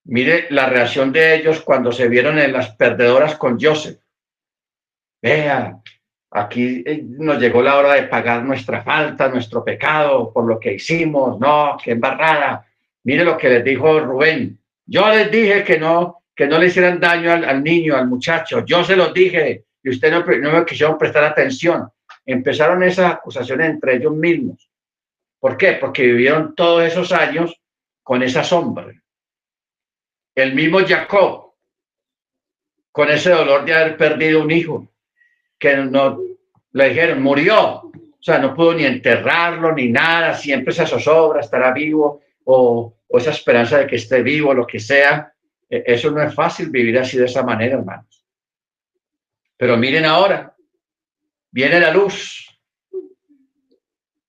Mire la reacción de ellos cuando se vieron en las perdedoras con Joseph. Vea, Aquí eh, nos llegó la hora de pagar nuestra falta, nuestro pecado por lo que hicimos. No, qué embarrada. Mire lo que les dijo Rubén. Yo les dije que no, que no le hicieran daño al, niño, al muchacho. Yo se los dije y ustedes no, no me quisieron prestar atención. Empezaron esas acusaciones entre ellos mismos. ¿Por qué? Porque vivieron todos esos años con esa sombra. El mismo Jacob, con ese dolor de haber perdido un hijo, que no le dijeron, murió. O sea, no pudo ni enterrarlo ni nada, siempre esa zozobra, estará vivo o, o esa esperanza de que esté vivo, lo que sea. E, eso no es fácil vivir así de esa manera, hermanos. Pero miren ahora, viene la luz.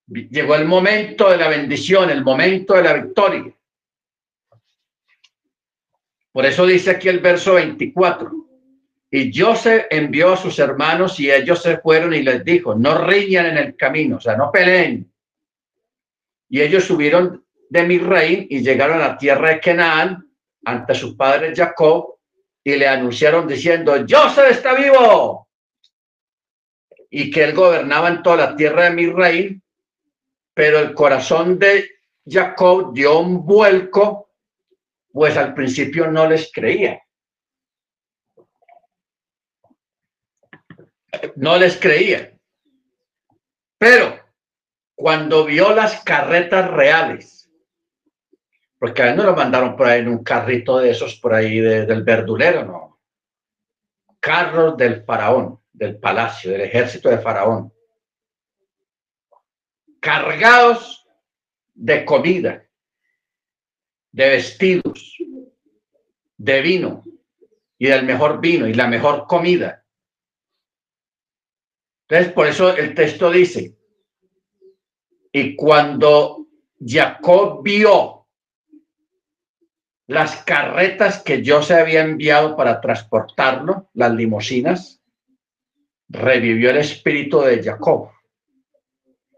Llegó el momento de la bendición, el momento de la victoria. Por eso dice aquí el verso 24. Y Joseph envió a sus hermanos y ellos se fueron y les dijo, no riñan en el camino, o sea, no peleen. Y ellos subieron de Misraín y llegaron a la tierra de Canaán ante su padre Jacob y le anunciaron diciendo, Joseph está vivo. Y que él gobernaba en toda la tierra de Misraín, pero el corazón de Jacob dio un vuelco, pues al principio no les creía. No les creía. Pero cuando vio las carretas reales, porque a no lo mandaron por ahí en un carrito de esos por ahí del verdulero, no. Carros del faraón, del palacio, del ejército de faraón. Cargados de comida, de vestidos, de vino y del mejor vino y la mejor comida entonces, por eso el texto dice, y cuando Jacob vio las carretas que yo se había enviado para transportarlo, las limosinas, revivió el espíritu de Jacob.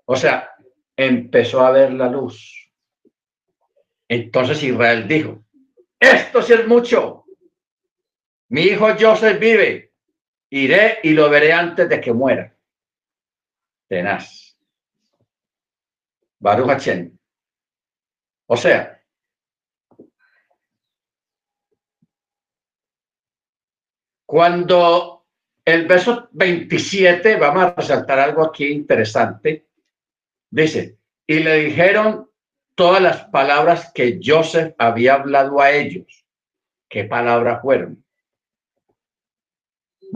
O sea, empezó a ver la luz. Entonces Israel dijo, esto sí es mucho. Mi hijo Joseph vive. Iré y lo veré antes de que muera. Tenaz. Baruch O sea, cuando el verso 27, vamos a resaltar algo aquí interesante, dice, y le dijeron todas las palabras que Joseph había hablado a ellos. ¿Qué palabras fueron?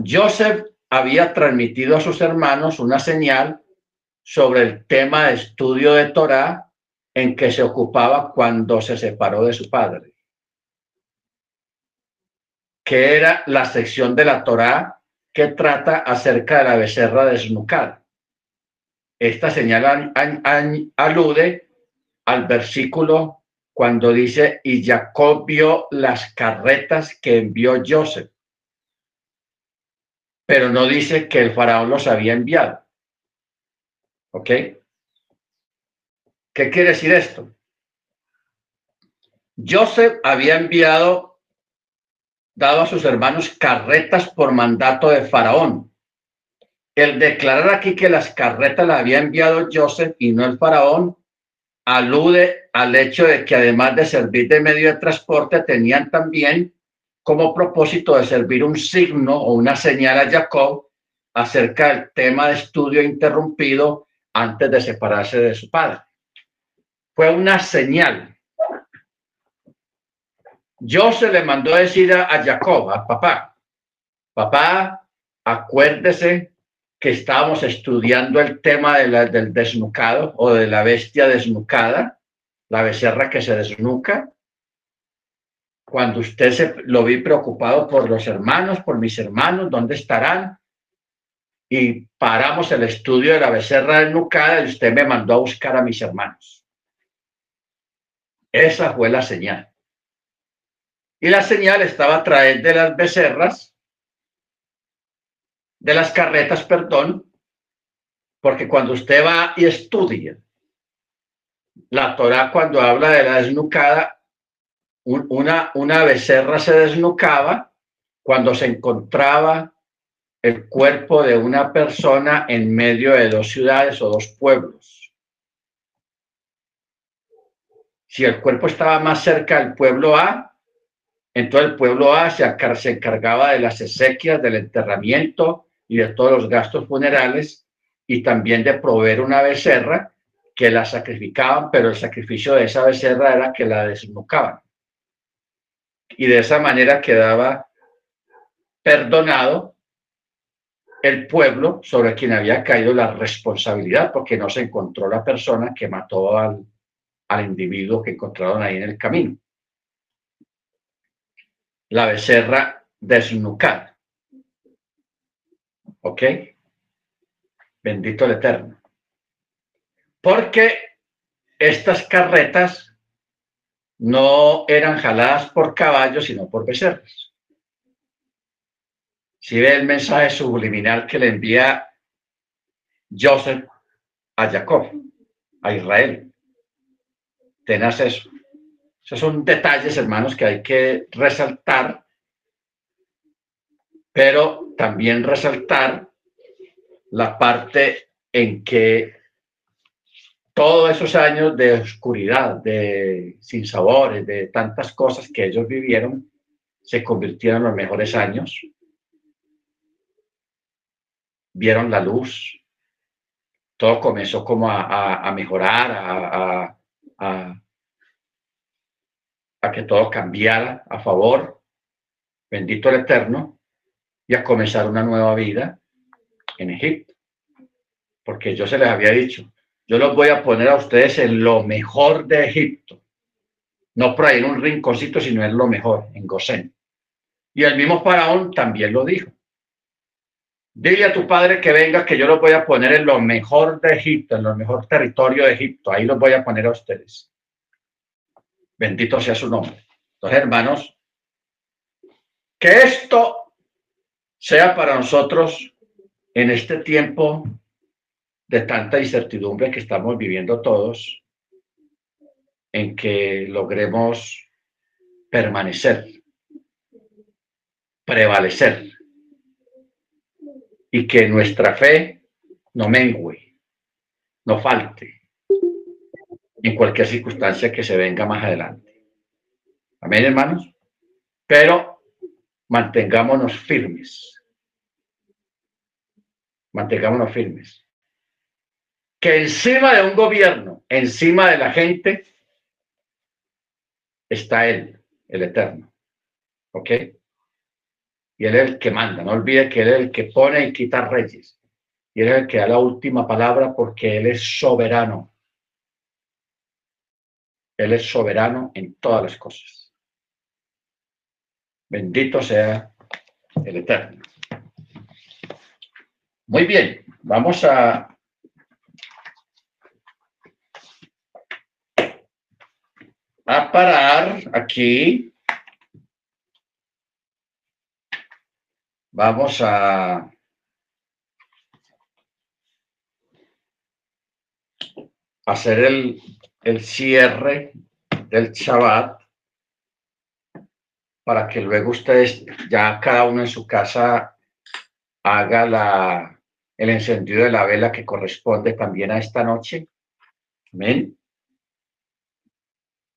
Joseph había transmitido a sus hermanos una señal sobre el tema de estudio de Torah en que se ocupaba cuando se separó de su padre, que era la sección de la Torah que trata acerca de la becerra desnucada. Esta señal alude al versículo cuando dice, y Jacob vio las carretas que envió Joseph, pero no dice que el faraón los había enviado. ¿Ok? ¿Qué quiere decir esto? Joseph había enviado, dado a sus hermanos carretas por mandato de Faraón. El declarar aquí que las carretas las había enviado Joseph y no el Faraón alude al hecho de que además de servir de medio de transporte, tenían también como propósito de servir un signo o una señal a Jacob acerca del tema de estudio interrumpido antes de separarse de su padre. Fue una señal. Yo se le mandó a decir a, Jacob, a papá, papá, acuérdese que estábamos estudiando el tema del desnucado o de la bestia desnucada, la becerra que se desnuca. Cuando usted se lo vi preocupado por los hermanos, por mis hermanos, ¿dónde estarán? Y paramos el estudio de la becerra desnucada y usted me mandó a buscar a mis hermanos. Esa fue la señal. Y la señal estaba a través de las becerras de las carretas, perdón, porque cuando usted va y estudia la Torah, cuando habla de la desnucada, una, una becerra se desnucaba cuando se encontraba el cuerpo de una persona en medio de dos ciudades o dos pueblos. Si el cuerpo estaba más cerca del pueblo A, entonces el pueblo A se, encargaba de las exequias, del enterramiento, y de todos los gastos funerales y también de proveer una becerra que la sacrificaban, pero el sacrificio de esa becerra era que la desnucaban. Y de esa manera quedaba perdonado el pueblo sobre quien había caído la responsabilidad, porque no se encontró la persona que mató al, al individuo que encontraron ahí en el camino. La becerra desnucada. ¿Ok? Bendito el Eterno. Porque estas carretas no eran jaladas por caballos, sino por becerros. Si ve el mensaje subliminal que le envía Joseph a Jacob, a Israel. Tenás eso. Esos son detalles, hermanos, que hay que resaltar pero también resaltar la parte en que todos esos años de oscuridad, de sinsabores, de tantas cosas que ellos vivieron, se convirtieron en los mejores años. Vieron la luz. Todo comenzó como a, mejorar, a, a que todo cambiara a favor. Bendito el Eterno y a comenzar una nueva vida en Egipto. Porque yo se les había dicho, yo los voy a poner a ustedes en lo mejor de Egipto. No por ahí en un rinconcito, sino en lo mejor, en Gosén. Y el mismo faraón también lo dijo. Dile a tu padre que venga, que yo los voy a poner en lo mejor de Egipto, en lo mejor territorio de Egipto. Ahí los voy a poner a ustedes. Bendito sea su nombre. Entonces, hermanos, que esto sea para nosotros en este tiempo de tanta incertidumbre que estamos viviendo todos, en que logremos permanecer, prevalecer y que nuestra fe no mengue, no falte en cualquier circunstancia que se venga más adelante. Amén, hermanos. Pero mantengámonos firmes. Mantengámonos firmes. Que encima de un gobierno, encima de la gente, está Él, el Eterno. ¿Ok? Y Él es el que manda. No olvide que Él es el que pone y quita reyes. Y Él es el que da la última palabra porque Él es soberano. Él es soberano en todas las cosas. Bendito sea el Eterno. Muy bien, vamos a a parar aquí. Vamos a hacer el, el cierre del Shabbat para que luego ustedes ya cada uno en su casa haga la, el encendido de la vela que corresponde también a esta noche. Amén.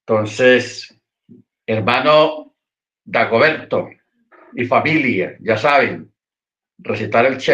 Entonces, hermano Dagoberto y familia, ya saben, recitar el